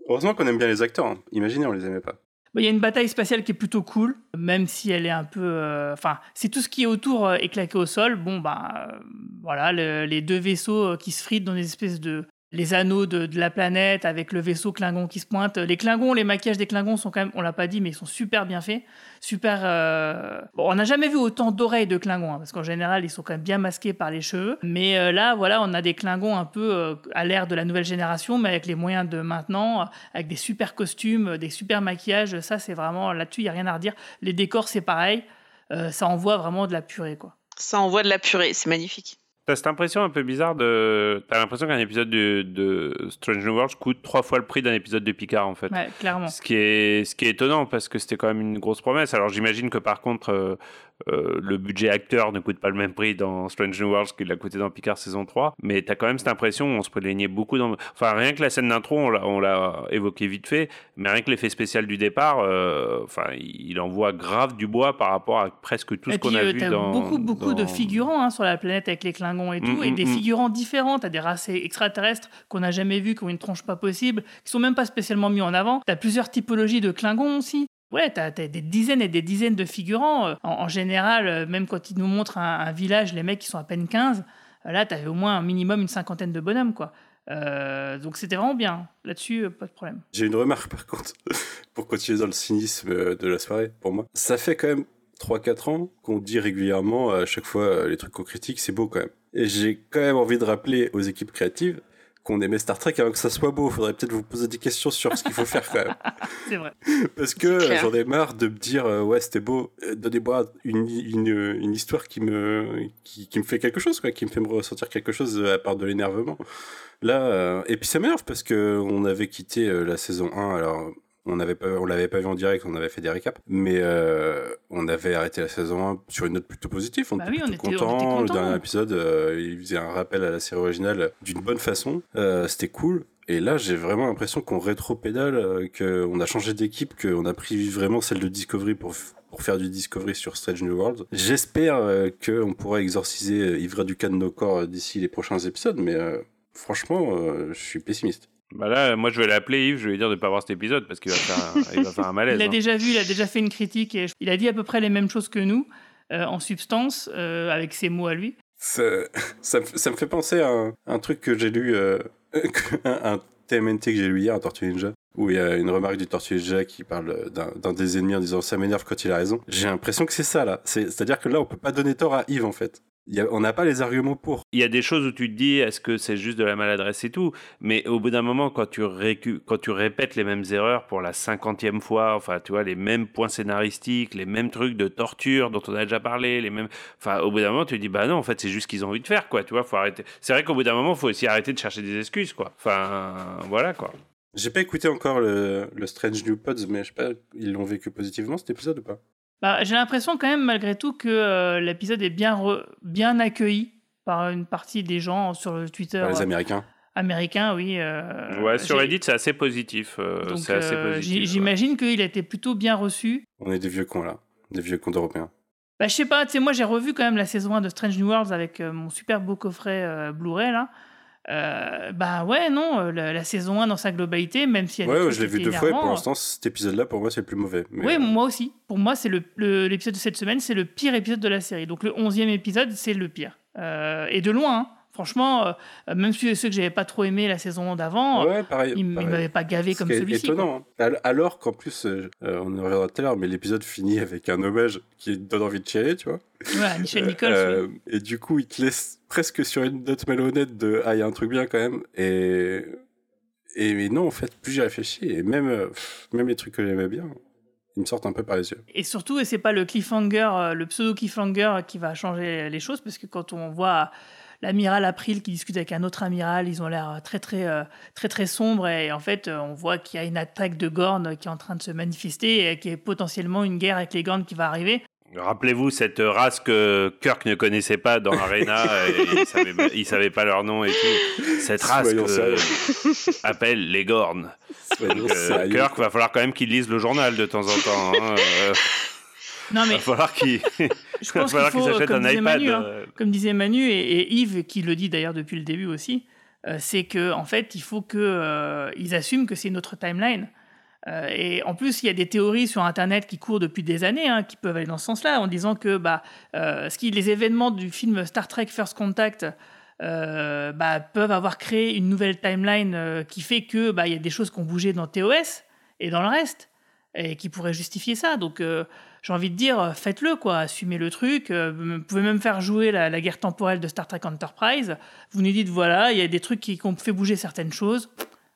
Heureusement qu'on aime bien les acteurs. hein. Imaginez, on les aimait pas. Bon, Il y a une bataille spatiale qui est plutôt cool, même si elle est un peu. euh, Enfin, si tout ce qui est autour euh, est claqué au sol, bon, bah. euh, voilà, le- les deux vaisseaux qui se fritent dans des espèces de. Les anneaux de, la planète avec le vaisseau Klingon qui se pointe. Les Klingons, les maquillages des Klingons sont quand même, on l'a pas dit, mais ils sont super bien faits. Super. euh, on n'a jamais vu autant d'oreilles de Klingons, hein, parce qu'en général, ils sont quand même bien masqués par les cheveux. Mais euh, là, voilà, on a des Klingons un peu euh, à l'ère de la nouvelle génération, mais avec les moyens de maintenant, avec des super costumes, des super maquillages. Ça, c'est vraiment là-dessus, il y a rien à redire. Les décors, c'est pareil. Ça envoie vraiment de la purée, quoi. Ça envoie de la purée, c'est magnifique. T'as cette impression un peu bizarre de. T'as l'impression qu'un épisode de, de Strange New Worlds coûte trois fois le prix d'un épisode de Picard en fait. Ouais, clairement. Ce qui est, ce qui est étonnant parce que c'était quand même une grosse promesse. Alors j'imagine que par contre, euh, euh, le budget acteur ne coûte pas le même prix dans Strange New Worlds qu'il a coûté dans Picard saison 3. Mais t'as quand même cette impression, on se plaignait beaucoup dans. Enfin, rien que la scène d'intro, on l'a- évoqué vite fait, mais rien que l'effet spécial du départ, euh, enfin, il envoie grave du bois par rapport à presque tout ce Et qu'on a euh, vu t'as dans. beaucoup, beaucoup de figurants hein, sur la planète avec les Klingons et tout, Mm, et mm, des mm. figurants différents. T'as des races extraterrestres qu'on n'a jamais vues, qui ont une tronche pas possible, qui sont même pas spécialement mis en avant. T'as plusieurs typologies de Klingons aussi. Ouais, t'as as des dizaines et des dizaines de figurants. Euh, En, général, euh, même quand ils nous montrent un, village, les mecs qui sont à peine 15, euh, là, t'avais au moins un minimum une cinquantaine de bonhommes, quoi. Donc c'était vraiment bien. Là-dessus, pas de problème. J'ai une remarque par contre, pour continuer dans le cynisme de la soirée, pour moi. Ça fait quand même 3-4 ans qu'on dit régulièrement, à chaque fois, les trucs qu'on critique, c'est beau quand même. Et j'ai quand même envie de rappeler aux équipes créatives qu'on aimait Star Trek avant que ça soit beau. Faudrait peut-être vous poser des questions sur ce qu'il faut faire quand même. C'est vrai. Parce que j'en ai marre de me dire, euh, ouais, c'était beau, euh, donnez-moi une, une, une histoire qui me, qui, qui me fait quelque chose, quoi, qui me fait me ressentir quelque chose euh, à part de l'énervement. Là, euh, et puis ça m'énerve parce que on avait quitté euh, la saison 1, alors on n'avait pas, on l'avait pas vu en direct, on avait fait des récaps, mais euh, on avait arrêté la saison 1 sur une note plutôt positive, on Bah était oui, on plutôt était- on était content. Le dernier épisode, euh, il faisait un rappel à la série originale d'une bonne façon, Euh, c'était cool. Et là, j'ai vraiment l'impression qu'on rétro-pédale, qu'on a changé d'équipe, qu'on a pris vraiment celle de Discovery pour, pour faire du Discovery sur Strange New World. J'espère qu'on pourra exorciser Ivra Ducat de nos corps d'ici les prochains épisodes, mais franchement, je suis pessimiste. Bah là, moi je vais l'appeler Yves, je vais lui dire de pas voir cet épisode parce qu'il va faire un, il va faire un malaise. Il a hein. déjà vu, il a déjà fait une critique et il a dit à peu près les mêmes choses que nous, euh, en substance, euh, avec ses mots à lui. Ça, ça, me, ça me fait penser à un, un truc que j'ai lu, euh, un, un TMNT que j'ai lu hier, un Tortue Ninja, où il y a une remarque du Tortue Ninja qui parle d'un des ennemis en disant ça m'énerve quand il a raison. J'ai l'impression que c'est ça là. C'est- C'est-à-dire que là, on peut pas donner tort à Yves en fait. Il y a- on n'a pas les arguments pour. Il y a des choses où tu te dis est-ce que c'est juste de la maladresse et tout, mais au bout d'un moment quand tu récu- quand tu répètes les mêmes erreurs pour la cinquantième fois, enfin tu vois les mêmes points scénaristiques, les mêmes trucs de torture dont on a déjà parlé, les mêmes, enfin au bout d'un moment tu te dis bah non en fait c'est juste ce qu'ils ont envie de faire quoi, tu vois faut arrêter. C'est vrai qu'au bout d'un moment faut aussi arrêter de chercher des excuses quoi. Enfin voilà quoi. J'ai pas écouté encore le, le Strange New Pods, mais je sais pas, ils l'ont vécu positivement cet épisode ou pas? Bah, J'ai l'impression quand même malgré tout que euh, l'épisode est bien, re- bien accueilli par une partie des gens sur le Twitter. Par les euh, Américains. Américains, oui. euh, Ouais sur Reddit c'est assez positif, euh, donc, c'est assez positif. j- ouais. J'imagine qu'il a été plutôt bien reçu. On est des vieux cons là, des vieux cons d'Européens. Bah, je sais pas, tu sais, moi j'ai revu quand même la saison 1 de Strange New Worlds avec euh, mon super beau coffret euh, Blu-ray là. Euh, bah ouais, non, euh, la, la saison 1 dans sa globalité, même si elle Ouais, ouais, je l'ai vu deux fois et pour l'instant, cet épisode-là, pour moi, c'est le plus mauvais. Mais, Oui, euh, moi aussi. Pour moi, c'est le- le- l'épisode de cette semaine, c'est le pire épisode de la série. Donc le 11e épisode, c'est le pire. Euh, et de loin, hein. Franchement, euh, même ceux, ceux que j'avais pas trop aimé la saison d'avant, Ouais, pareil. ils m'avaient pas gavé comme celui-ci. étonnant. hein. Al- Alors qu'en plus, euh, euh, on en reviendra tout à l'heure, mais l'épisode finit avec un hommage qui donne envie de chialer, tu vois. Ouais, Michel Nichols. euh, Et du coup, il te laisse presque sur une note malhonnête de Ah, il y a un truc bien quand même. Et. Et mais non, en fait, plus j'y réfléchis, et même, pff, même les trucs que j'aimais bien, ils me sortent un peu par les yeux. Et surtout, et c'est pas le cliffhanger, le pseudo cliffhanger qui va changer les choses, parce que quand on voit l'amiral April qui discute avec un autre amiral, ils ont l'air très très euh, très très sombres et en fait, euh, on voit qu'il y a une attaque de Gorn qui est en train de se manifester et qui est potentiellement une guerre avec les Gorn qui va arriver. Rappelez-vous cette race que Kirk ne connaissait pas dans Arena, et il savait, il savait pas leur nom et tout. Cette race Soyons que sérieux. appelle les Gorn. Soyons Donc, euh. Kirk va falloir quand même qu'il lise le journal de temps en temps. hein, euh, Non mais va falloir qu'il je va falloir qu'il faut, s'achète comme un iPad. Manu, hein, euh, comme disait Manu et, et Yves, qui le dit d'ailleurs depuis le début aussi, euh, c'est que en fait, il faut que euh, assument que c'est notre timeline. Euh, et en plus, il y a des théories sur Internet qui courent depuis des années, hein, qui peuvent aller dans ce sens-là, en disant que bah, ce qui, les événements du film Star Trek First Contact bah, peuvent avoir créé une nouvelle timeline qui fait que bah, il y a des choses qui ont bougé dans TOS et dans le reste et qui pourraient justifier ça. Donc euh, j'ai envie de dire, faites-le, quoi, assumez le truc. vous pouvez même faire jouer la, la, guerre temporelle de Star Trek Enterprise. Vous nous dites, voilà, il y a des trucs qui, qui ont fait bouger certaines choses.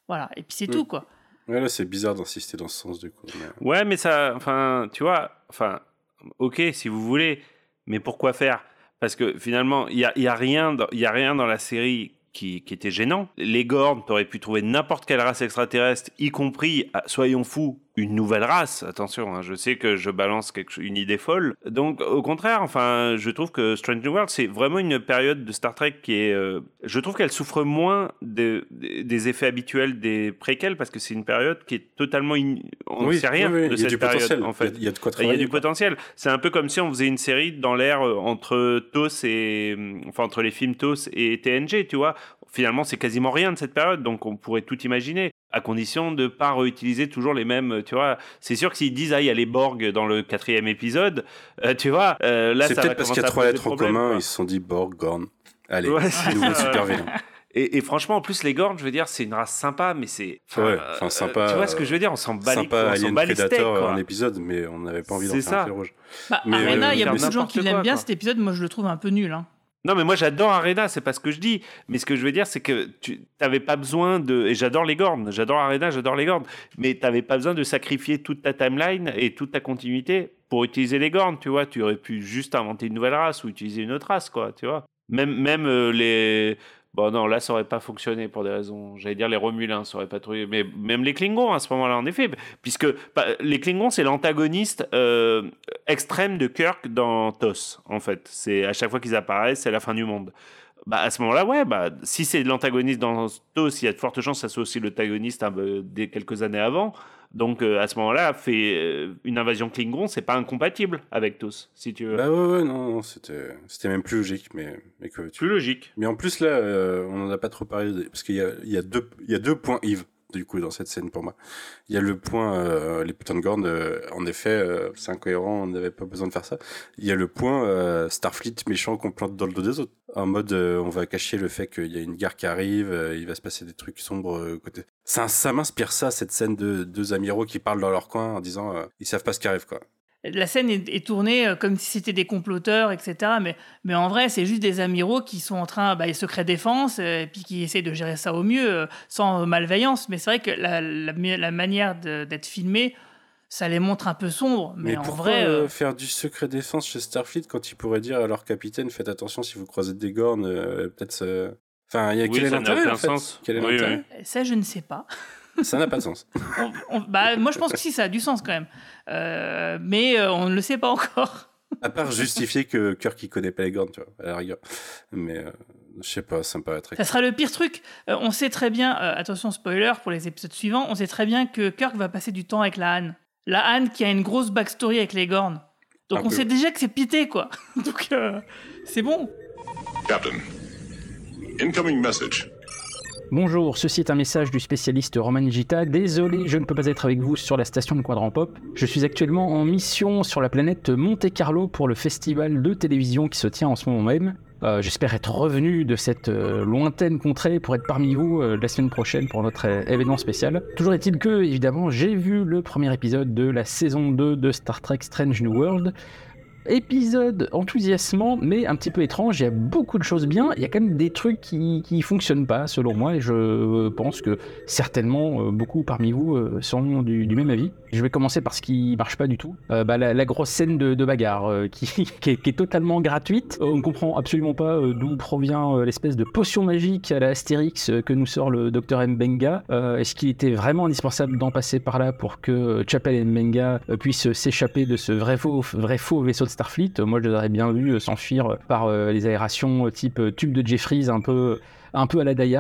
Voilà, et puis c'est tout, quoi. Ouais, là, c'est bizarre d'insister dans ce sens, du coup. mais- Ouais, mais ça, enfin, tu vois, enfin, ok, si vous voulez, mais pourquoi faire? Parce que finalement, il y a, y a rien, dans- il y a rien dans la série qui, qui était gênant. Les Gorn, t'aurais pu trouver n'importe quelle race extraterrestre, y compris, ah, soyons fous, une nouvelle race. Attention, hein, je sais que je balance quelque, chose- une idée folle. Donc, au contraire, enfin, je trouve que Strange New World, c'est vraiment une période de Star Trek qui est, euh, je trouve qu'elle souffre moins de- des- des effets habituels des préquels parce que c'est une période qui est totalement, in- on ne Oui, sait rien oui, oui, de cette période potentiel. en fait. Il y a- il y a de quoi Il y a travailler, du quoi. potentiel. C'est un peu comme si on faisait une série dans l'air euh, entre TOS et, euh, enfin entre les films TOS et TNG, tu vois. Finalement, c'est quasiment rien de cette période, donc on pourrait tout imaginer, à condition de pas réutiliser toujours les mêmes, tu vois. C'est sûr que s'ils disent ah il y a les Borg dans le quatrième épisode, euh, tu vois, euh, là C'est peut-être parce qu'il y a trois lettres en commun, quoi. ils se sont dit Borg, Gorn. Allez, Ouais, c'est nouveau super vilain. Et, et franchement, en plus, les Gorn, je veux dire, c'est une race sympa, mais c'est. Ouais, enfin, sympa, Tu vois ce que je veux dire On s'en bat les Sympa on s'en Alien bat les steaks, Predator en épisode, mais on n'avait pas envie d'en C'est faire un rouge. Bah, Mais, Arena, euh, il y a beaucoup de gens qui l'aiment bien cet épisode. Moi, je le trouve un peu nul. Hein. Non, mais moi j'adore Arena, c'est pas ce que je dis. Mais ce que je veux dire, c'est que tu n'avais pas besoin de. Et j'adore les Gorn, j'adore Arena, j'adore les Gorn. Mais tu n'avais pas besoin de sacrifier toute ta timeline et toute ta continuité pour utiliser les Gorn, tu vois. Tu aurais pu juste inventer une nouvelle race ou utiliser une autre race, quoi, tu vois. Même, même euh, les. Bon, non, là, ça aurait pas fonctionné pour des raisons. J'allais dire les Romulins, ça aurait pas trouvé. Mais même les Klingons, à ce moment-là, en effet. Puisque bah, les Klingons, c'est l'antagoniste euh, extrême de Kirk dans TOS, en fait. C'est à chaque fois qu'ils apparaissent, c'est la fin du monde. Bah, à ce moment-là, ouais, bah, si c'est l'antagoniste dans TOS, il y a de fortes chances que ça soit aussi l'antagoniste peu des quelques années avant. Donc, euh, à ce moment-là, fait euh, une invasion Klingon, c'est pas incompatible avec TOS, si tu veux. Bah ouais, ouais, non, non, c'était, c'était même plus logique, mais, mais que tu Plus logique. Mais en plus, là, euh, on n'en a pas trop parlé, parce qu'il y a, il y, a deux, il y a deux points Yves, du coup, dans cette scène pour moi. Il y a le point, euh, les putains de Gorn, euh, en effet, euh, c'est incohérent, on n'avait pas besoin de faire ça. Il y a le point euh, Starfleet méchant qu'on plante dans le dos des autres. En mode, euh, on va cacher le fait qu'il y a une guerre qui arrive, euh, il va se passer des trucs sombres côté. Ça, ça m'inspire ça, cette scène de deux amiraux qui parlent dans leur coin en disant, ils savent pas ce qui arrive, quoi. La scène est, est tournée euh, comme si c'était des comploteurs, etc. Mais, mais en vrai, c'est juste des amiraux qui sont en train, bah, secret défense, euh, et puis qui essaient de gérer ça au mieux, euh, sans malveillance. Mais c'est vrai que la, la, la manière d'être filmé, ça les montre un peu sombres. Mais, Mais, en pourquoi vrai, euh, faire du secret défense chez Starfleet quand ils pourraient dire à leur capitaine faites attention si vous croisez des gornes, euh, peut-être. Enfin, il y a Oui, quel est l'intérêt aucun en fait? sens. Quel est Oui, ça, je ne sais pas. Ça n'a pas de sens. On- on- bah, moi, je pense que si, ça a du sens quand même. Euh, mais euh, on ne le sait pas encore. À part justifier que Kirk il connaît pas les gornes, tu vois, à la rigueur. Mais euh, je sais pas, ça me paraît très. Ça sera le pire truc. Euh, on sait très bien, euh, attention spoiler pour les épisodes suivants, on sait très bien que Kirk va passer du temps avec la Han. La Han qui a une grosse backstory avec les Gorn. Donc Un on peu. sait déjà que c'est pité quoi. Donc euh, c'est bon. Captain, incoming message. Bonjour, ceci est un message du spécialiste Roman Gita. Désolé, je ne peux pas être avec vous sur la station de Quadrant Pop. Je suis actuellement en mission sur la planète Monte Carlo pour le festival de télévision qui se tient en ce moment même. Euh, J'espère être revenu de cette euh, lointaine contrée pour être parmi vous euh, la semaine prochaine pour notre événement spécial. Toujours est-il que, évidemment, j'ai vu le premier épisode de la saison 2 de Star Trek Strange New World. Épisode enthousiasmant, mais un petit peu étrange. Il y a beaucoup de choses bien. Il y a quand même des trucs qui, qui fonctionnent pas, selon moi, et je pense que certainement euh, beaucoup parmi vous euh, sont du, même avis. Je vais commencer par ce qui marche pas du tout. Euh, bah, la, grosse scène de, bagarre euh, qui, est, totalement gratuite. Euh, on ne comprend absolument pas euh, d'où provient euh, l'espèce de potion magique à la Astérix euh, que nous sort le docteur Mbenga. Euh, Est-ce qu'il était vraiment indispensable d'en passer par là pour que euh, Chapel Mbenga euh, puissent s'échapper de ce vrai faux, vrai faux vaisseau de Starfleet Euh, Moi, je les aurais bien vu euh, s'enfuir par euh, les aérations type tube de Jeffries un peu, à la Die.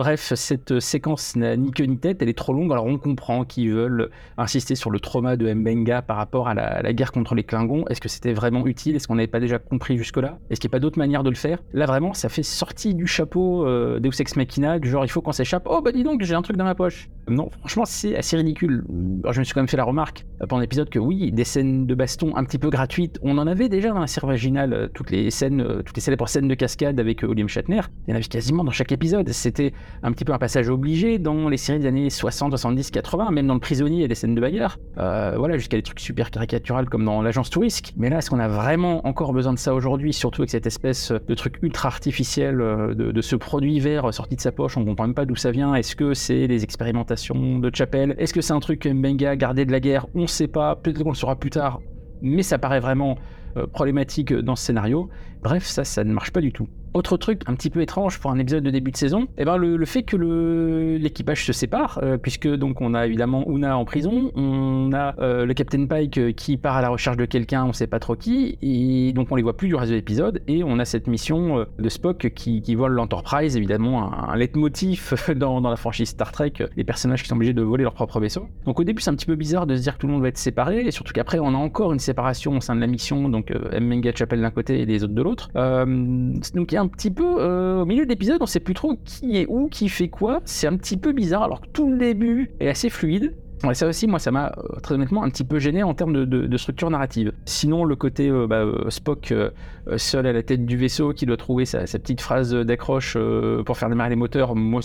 Bref, cette séquence n'a ni queue ni tête, elle est trop longue, alors on comprend qu'ils veulent insister sur le trauma de Mbenga par rapport à la, guerre contre les Klingons. Est-ce que c'était vraiment utile? Est-ce qu'on n'avait pas déjà compris jusque-là? Est-ce qu'il n'y a pas d'autre manière de le faire? Là, vraiment, ça fait sortie du chapeau euh, Deus Ex Machina, genre il faut qu'on s'échappe. Oh, bah dis donc, j'ai un truc dans ma poche. Non, franchement, c'est assez ridicule. Je me suis quand même fait la remarque euh, pendant l'épisode que oui, des scènes de baston un petit peu gratuites, on en avait déjà dans la série originale, euh, toutes les scènes, euh, toutes les célèbres scènes de cascade avec euh, William Shatner. Il y en avait quasiment dans chaque épisode. C'était un petit peu un passage obligé dans les séries des années 60, 70, 80, même dans Le Prisonnier, a des scènes de bagarre. Euh, voilà, jusqu'à des trucs super caricaturales comme dans l'agence Tourist. Mais là, est-ce qu'on a vraiment encore besoin de ça aujourd'hui, surtout avec cette espèce de truc ultra artificiel euh, de, ce produit vert sorti de sa poche, on comprend même pas d'où ça vient. Est-ce que c'est les expérimentations de Chapelle Est-ce que c'est un truc Mbenga gardé de la guerre? On sait pas, peut-être qu'on le saura plus tard, mais ça paraît vraiment euh, problématique dans ce scénario. Bref, ça, ça ne marche pas du tout. Autre truc un petit peu étrange pour un épisode de début de saison, eh ben le, fait que l'équipage se sépare, euh, puisque donc on a évidemment Una en prison, on a euh, le Captain Pike euh, qui part à la recherche de quelqu'un, on sait pas trop qui, et donc on les voit plus du reste de l'épisode, et on a cette mission de Spock qui, vole l'Enterprise, évidemment un, un leitmotiv dans, la franchise Star Trek, les personnages qui sont obligés de voler leur propre vaisseau. Donc au début c'est un petit peu bizarre de se dire que tout le monde va être séparé, et surtout qu'après on a encore une séparation au sein de la mission, donc. Menga Chapel d'un côté et les autres de l'autre. Euh, donc il y a un petit peu, euh, au milieu de l'épisode, on sait plus trop qui est où, qui fait quoi, c'est un petit peu bizarre, alors que tout le début est assez fluide. Ouais, ça aussi, moi, ça m'a euh, très honnêtement un petit peu gêné en termes de, structure narrative. Sinon, le côté bah, Spock seul à la tête du vaisseau qui doit trouver sa, petite phrase d'accroche pour faire démarrer les moteurs, moi,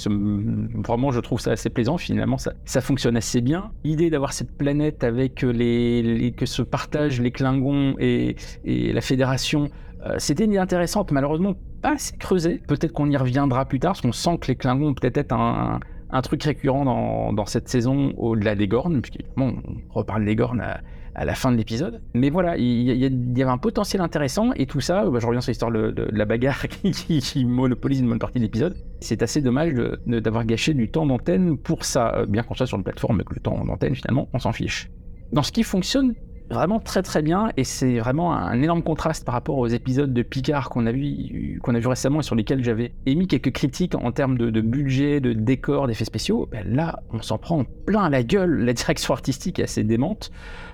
vraiment, je trouve ça assez plaisant. Finalement, ça, fonctionne assez bien. L'idée d'avoir cette planète avec les, que se partagent les Klingons et, la Fédération, c'était une idée intéressante. Malheureusement, pas assez creusée. Peut-être qu'on y reviendra plus tard, parce qu'on sent que les Klingons peut-être être un, truc récurrent dans, cette saison au-delà des Gornes, puisqu'évidemment on reparle des Gornes à, la fin de l'épisode. Mais voilà, il y, avait un potentiel intéressant et tout ça, bah, je reviens sur l'histoire de, la bagarre qui, qui- monopolise une bonne partie de l'épisode. C'est assez dommage d'avoir gâché du temps d'antenne pour ça, Euh, bien qu'on soit sur une plateforme, que le temps d'antenne finalement, on s'en fiche. Dans ce qui fonctionne vraiment très très bien et c'est vraiment un énorme contraste par rapport aux épisodes de Picard qu'on a vu qu'on a vu récemment et sur lesquels j'avais émis quelques critiques en termes de, budget, de décor, d'effets spéciaux. Ben là, on s'en prend plein la gueule. La direction artistique est assez démente.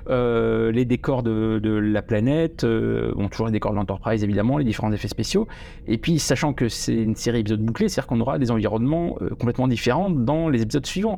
Euh, les décors de, la planète, euh, toujours les décors de l'Enterprise évidemment, les différents effets spéciaux. Et puis, sachant que c'est une série épisode bouclée, c'est-à-dire qu'on aura des environnements euh, complètement différents dans les épisodes suivants.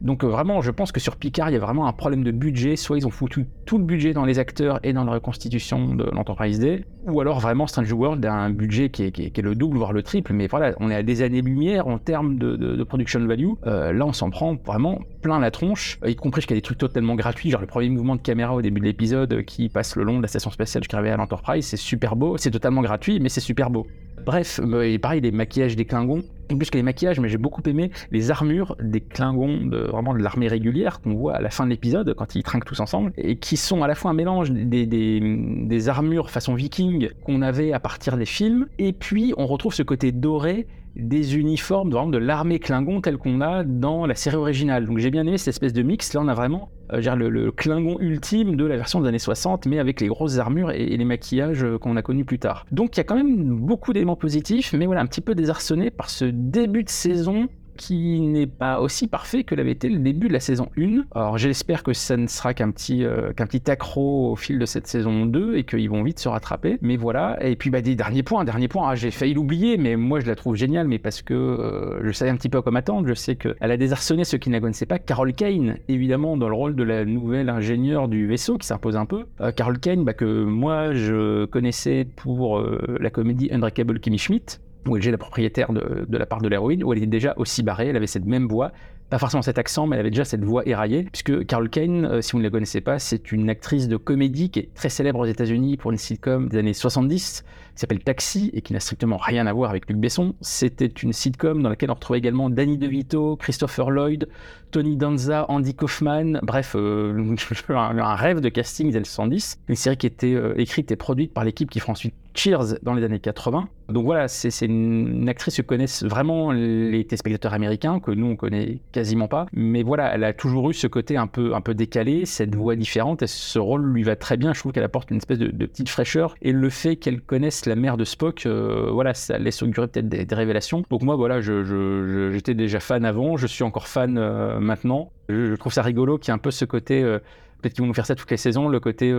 Donc euh, vraiment, je pense que sur Picard, il y a vraiment un problème de budget. Soit ils ont foutu tout le budget dans les acteurs et dans la reconstitution de l'Enterprise D, ou alors vraiment Strange World a un budget qui est, le double, voire le triple. Mais voilà, on est à des années-lumière en termes de, production value. Euh, là, on s'en prend vraiment plein la tronche, y compris jusqu'à des trucs totalement gratuits, genre le premier mouvement de caméra au début de l'épisode euh, qui passe le long de la station spatiale jusqu'à à l'Enterprise. C'est super beau, c'est totalement gratuit, mais c'est super beau. Bref, euh, pareil, les maquillages des Klingons, plus que les maquillages, mais j'ai beaucoup aimé les armures des Klingons, de, vraiment de l'armée régulière qu'on voit à la fin de l'épisode quand ils trinquent tous ensemble, et qui sont à la fois un mélange des armures façon viking qu'on avait à partir des films, et puis on retrouve ce côté doré des uniformes vraiment de l'armée Klingon tel qu'on a dans la série originale. Donc j'ai bien aimé cette espèce de mix. Là, on a vraiment euh, le, Klingon ultime de la version des années 60, mais avec les grosses armures et, et les maquillages euh, qu'on a connus plus tard. Donc il y a quand même beaucoup d'éléments positifs, mais voilà, un petit peu désarçonné par ce début de saison qui n'est pas aussi parfait que l'avait été le début de la saison 1. Alors j'espère que ça ne sera qu'un petit, euh, qu'un petit accro au fil de cette saison 2 et qu'ils vont vite se rattraper. Mais voilà, et puis bah, des derniers points, dernier point, ah, j'ai failli l'oublier, mais moi je la trouve géniale, mais parce que euh, je savais un petit peu à quoi m'attendre, je sais qu'elle a désarçonné ceux qui ne la connaissaient pas. Carol Kane, évidemment, dans le rôle de la nouvelle ingénieure du vaisseau qui s'impose un peu. Euh, Carol Kane, bah, que moi je connaissais pour euh, la comédie Unbreakable Kimmy Schmidt, où elle est la propriétaire de, la part de l'héroïne, où elle était déjà aussi barrée, elle avait cette même voix, pas forcément cet accent, mais elle avait déjà cette voix éraillée, puisque Carol Kane, euh, si vous ne la connaissez pas, c'est une actrice de comédie qui est très célèbre aux États-Unis pour une sitcom des années 70, qui s'appelle Taxi, et qui n'a strictement rien à voir avec Luc Besson. C'était une sitcom dans laquelle on retrouvait également Danny DeVito, Christopher Lloyd, Tony Danza, Andy Kaufman, bref, euh, un, rêve de casting des années 70. Une série qui était euh, écrite et produite par l'équipe qui fera ensuite Cheers dans les années 80. Donc voilà, c'est c'est une actrice que connaissent vraiment les téléspectateurs américains, que nous on connaît quasiment pas. Mais voilà, elle a toujours eu ce côté un peu, un peu décalé, cette voix différente, et ce rôle lui va très bien. Je trouve qu'elle apporte une espèce de, de petite fraîcheur. Et le fait qu'elle connaisse la mère de Spock, euh, voilà, ça laisse augurer peut-être des, des révélations. Donc moi, voilà, j'étais déjà fan avant, je suis encore fan euh, maintenant. Je, trouve ça rigolo qu'il y ait un peu ce côté. euh, Peut-être qu'ils vont nous faire ça toutes les saisons, le côté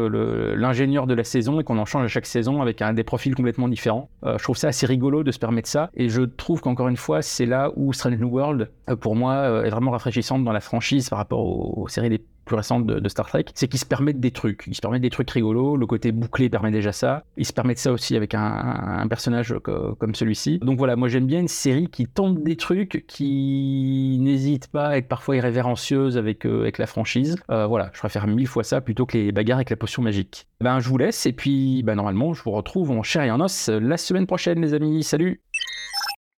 l'ingénieur de la saison et qu'on en change à chaque saison avec un, des profils complètement différents. Je trouve ça assez rigolo de se permettre ça et je trouve qu'encore une fois, c'est là où Strange New World, pour moi, est vraiment rafraîchissante dans la franchise par rapport aux, séries les plus récentes de, de Star Trek. C'est qu'ils se permettent des trucs, ils se permettent des trucs rigolos, le côté bouclé permet déjà ça. Ils se permettent ça aussi avec un, personnage co- comme celui-ci. Donc voilà, moi j'aime bien une série qui tente des trucs, qui n'hésite pas à être parfois irrévérencieuse avec, euh, avec la franchise. Euh, voilà, je préfère mille fois ça plutôt que les bagarres avec la potion magique. Ben je vous laisse et puis ben, normalement je vous retrouve en chair et en os la semaine prochaine les amis. Salut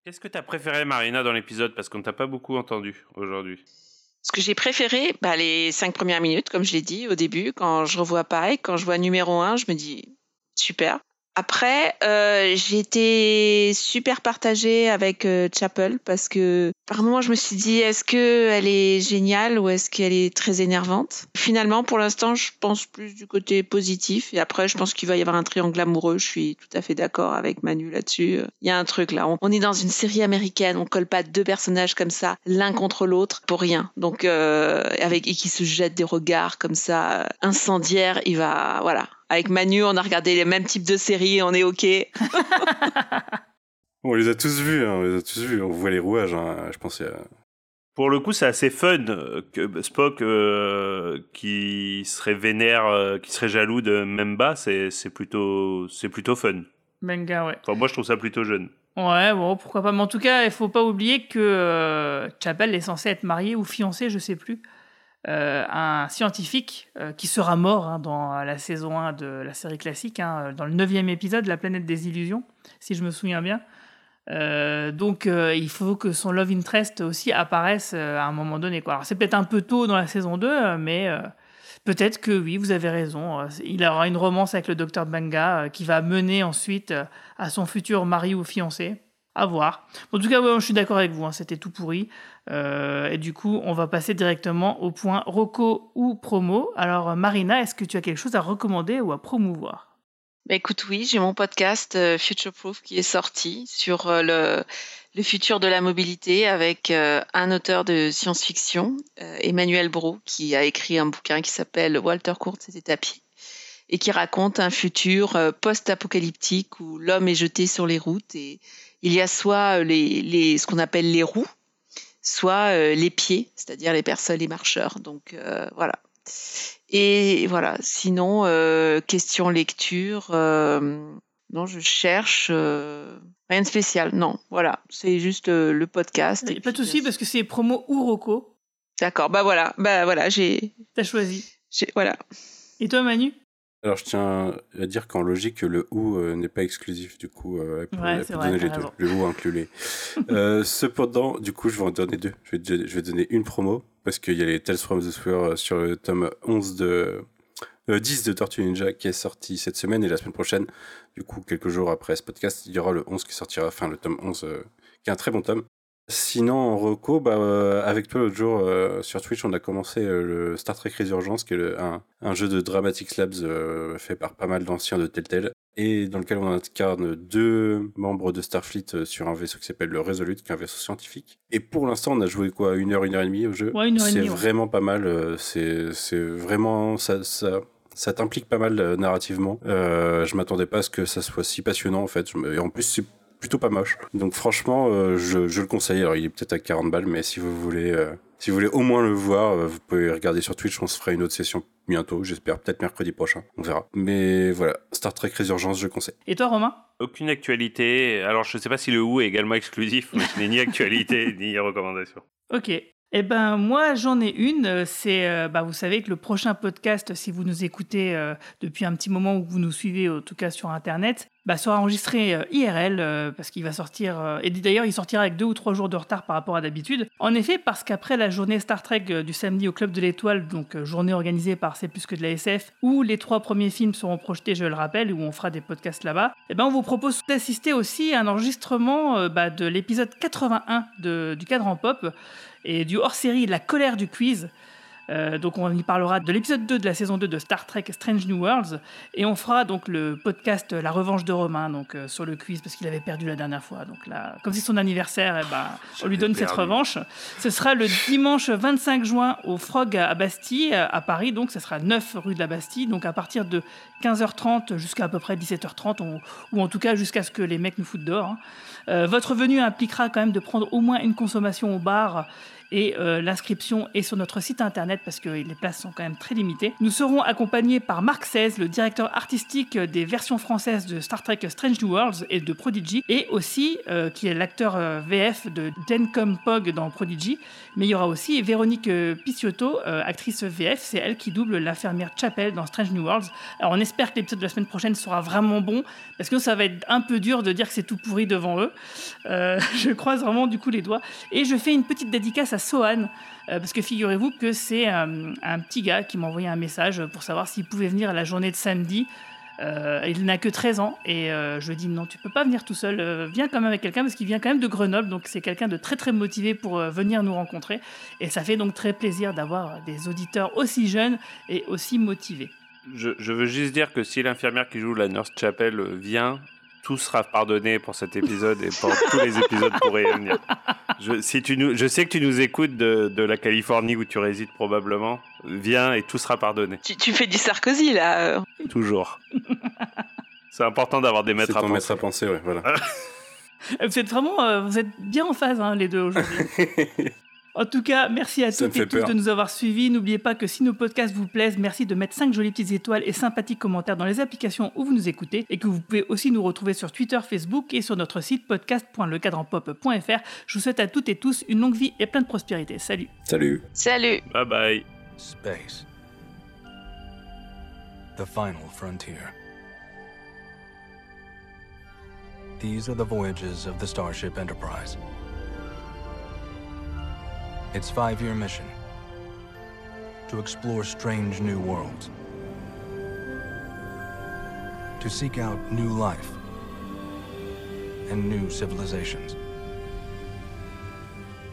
Qu'est-ce que t'as préféré, Marina, dans l'épisode? Parce qu'on t'a pas beaucoup entendu aujourd'hui. Ce que j'ai préféré, bah, les cinq premières minutes, comme je l'ai dit au début, quand je revois pareil, quand je vois numéro un, je me dis super. Après, euh, été super partagée avec euh, Chapel parce que par moment je me suis dit est-ce que elle est géniale ou est-ce qu'elle est très énervante? Finalement, pour l'instant, je pense plus du côté positif et après, je pense qu'il va y avoir un triangle amoureux. Je suis tout à fait d'accord avec Manu là-dessus. Il y a un truc là. On, est dans une série américaine. On colle pas deux personnages comme ça l'un contre l'autre pour rien. Donc euh, avec et qui se jettent des regards comme ça incendiaires. Il va voilà. Avec Manu, on a regardé les mêmes types de séries, on est ok. On les a tous vus, hein, on les a tous vus. On voit les rouages. hein, Je pense. qu'il y a- Pour le coup, c'est assez fun euh, que Spock euh, qui serait vénère, euh, qui serait jaloux de Memba, c'est plutôt, c'est plutôt fun. Manga, ouais. Enfin, moi, je trouve ça plutôt jeune. Ouais, bon, pourquoi pas. Mais en tout cas, il faut pas oublier que euh, Chapel est censé être marié ou fiancé, je sais plus, euh, un scientifique euh, qui sera mort hein, dans la saison 1 de la série classique, hein, dans le neuvième épisode, La planète des illusions, si je me souviens bien. Euh, donc, euh, il faut que son love interest aussi apparaisse euh, à un moment donné. Alors, c'est peut-être un peu tôt dans la saison 2, euh, mais euh, peut-être que oui, vous avez raison. Euh, Il aura une romance avec le docteur Banga euh, qui va mener ensuite euh, à son futur mari ou fiancé. À voir. En tout cas, je suis d'accord avec vous, hein, c'était tout pourri. Euh, et du coup, on va passer directement au point Rocco ou promo. Alors, Marina, est-ce que tu as quelque chose à recommander ou à promouvoir? Bah écoute, oui, j'ai mon podcast euh, Future Proof qui est sorti sur euh, le, futur de la mobilité avec un auteur de science-fiction, Emmanuel Brou, qui a écrit un bouquin qui s'appelle Walter Court, c'était tapis, et qui raconte un futur post-apocalyptique où l'homme est jeté sur les routes et il y a soit euh, les, les, ce qu'on appelle les roues, soit euh, les pieds, c'est-à-dire les personnes, les marcheurs. Donc euh, voilà. Et voilà, sinon, question lecture, non, je cherche euh, rien de spécial, non, voilà, c'est juste euh, le podcast. Pas de souci parce que c'est promo ou Rocco. D'accord, bah voilà, bah voilà, j'ai. T'as choisi. Voilà. Et toi, Manu? Alors, je tiens à dire qu'en logique, le ou euh, n'est pas exclusif, du coup, euh, elle peut, Ouais, elle c'est peut vrai, donner les deux. Le ou inclut les. Euh, cependant, du coup, je vais en donner deux. Je vais, te- je vais donner une promo, parce qu'il y a les Tales from the Sphere euh, sur le tome 11 de. euh, 10 de Tortue Ninja qui est sorti cette semaine et la semaine prochaine, du coup, quelques jours après ce podcast, il y aura le 11 qui sortira, enfin le tome 11, euh, qui est un très bon tome. Sinon, en reco, bah, euh, avec toi l'autre jour euh, sur Twitch, on a commencé euh, le Star Trek Resurgence, qui est le- un, un jeu de Dramatics Labs fait par pas mal d'anciens de Telltale, et dans lequel on incarne deux membres de Starfleet sur un vaisseau qui s'appelle le Resolute, qui est un vaisseau scientifique. Et pour l'instant, on a joué quoi Une heure, une heure et demie au jeu? Ouais, une heure et C'est ouais. vraiment pas mal. C'est c'est vraiment... ça, ça, ça t'implique pas mal euh, narrativement. Euh, je m'attendais pas à ce que ça soit si passionnant en fait. Je me- Et en plus, c'est plutôt pas moche. Donc franchement, euh, je, je le conseille. Alors il est peut-être à 40 balles, mais si vous voulez, euh, si vous voulez au moins le voir, euh, vous pouvez regarder sur Twitch. On se fera une autre session bientôt, j'espère, peut-être mercredi prochain. On verra. Mais voilà, Star Trek Résurgence, je conseille. Et toi, Romain? Aucune actualité. Alors, je sais pas si le ou est également exclusif, mais je n'ai ni actualité ni recommandation. Ok. Eh ben moi j'en ai une. euh, C'est, euh, bah, vous savez que le prochain podcast, si vous nous écoutez euh, depuis un petit moment ou que vous nous suivez en tout cas sur internet, bah, sera enregistré IRL parce qu'il va sortir et d'ailleurs il sortira avec deux ou trois jours de retard par rapport à d'habitude. En effet, parce qu'après la journée Star Trek du samedi au Club de l'Étoile, donc journée organisée par C'est plus que de la SF, où les trois premiers films seront projetés, je le rappelle, où on fera des podcasts là-bas, et ben on vous propose d'assister aussi à un enregistrement bah, de l'épisode 81 de- du cadran pop et du hors-série La colère du quiz. Euh, donc on y parlera de l'épisode 2 de la saison 2 de Star Trek Strange New Worlds. Et on fera donc le podcast La revanche de Romain donc euh, sur le quiz parce qu'il avait perdu la dernière fois. Donc là comme c'est son anniversaire eh ben, on lui donne cette revanche. Ce sera le dimanche 25 juin au Frog à Bastille à Paris. Donc ce sera 9 rue de la Bastille. Donc à partir de 15h30 jusqu'à à peu près 17h30 on- ou en tout cas jusqu'à ce que les mecs nous foutent dehors hein. Euh, votre venue impliquera quand même de prendre au moins une consommation au bar et euh, l'inscription est sur notre site internet parce que les places sont quand même très limitées. Nous serons accompagnés par Marc XVI, le directeur artistique des versions françaises de Star Trek Strange New Worlds et de Prodigy, et aussi euh, qui est l'acteur euh, VF de Dencom Pog dans Prodigy. Mais il y aura aussi Véronique Picciotto, actrice VF, c'est elle qui double l'infirmière Chapel dans Strange New Worlds. Alors on espère que l'épisode de la semaine prochaine sera vraiment bon parce que ça va être un peu dur de dire que c'est tout pourri devant eux. Je croise vraiment du coup les doigts. Et je fais une petite dédicace à Sohan, euh, parce que figurez-vous que c'est euh, un petit gars qui m'a envoyé un message pour savoir s'il pouvait venir à la journée de samedi. Euh, il n'a que 13 ans et je lui dit non, tu peux pas venir tout seul, viens quand même avec quelqu'un parce qu'il vient quand même de Grenoble, donc c'est quelqu'un de très très motivé pour venir nous rencontrer. Et ça fait donc très plaisir d'avoir des auditeurs aussi jeunes et aussi motivés. Je, je veux juste dire que si l'infirmière qui joue la Nurse Chapel vient, tout sera pardonné pour cet épisode et pour tous les épisodes pourraient venir. Je, si tu nous, je sais que tu nous écoutes de, de la Californie où tu résides probablement. Viens et tout sera pardonné. Tu, tu fais du Sarkozy là. euh. Toujours. C'est important d'avoir des maîtres C'est à ton penser. maître à penser, ouais, voilà. Vous êtes vraiment, euh, vous êtes bien en phase hein, les deux aujourd'hui. En tout cas, merci à Ça toutes et tous peur. de nous avoir suivis. N'oubliez pas que si nos podcasts vous plaisent, merci de mettre 5 jolies petites étoiles et sympathiques commentaires dans les applications où vous nous écoutez et que vous pouvez aussi nous retrouver sur Twitter, Facebook et sur notre site podcast.lecadranpop.fr. Je vous souhaite à toutes et tous une longue vie et plein de prospérité. Salut. Salut. Salut. Bye bye. Space. The final frontier. These are the voyages of the Starship Enterprise. Its five year mission. To explore strange new worlds, to seek out new life. And new civilizations,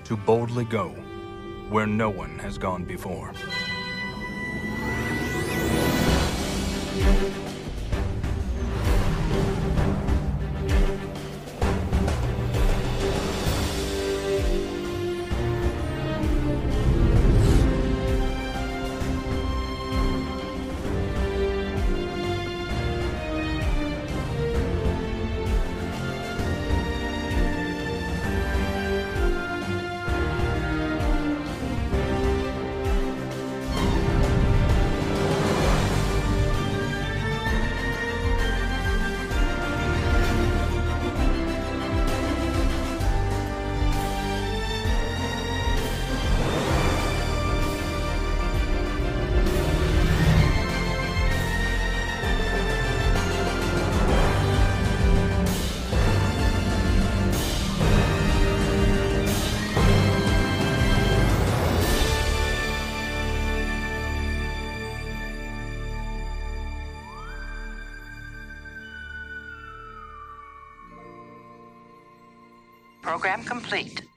to boldly go where no one has gone before. Program complete.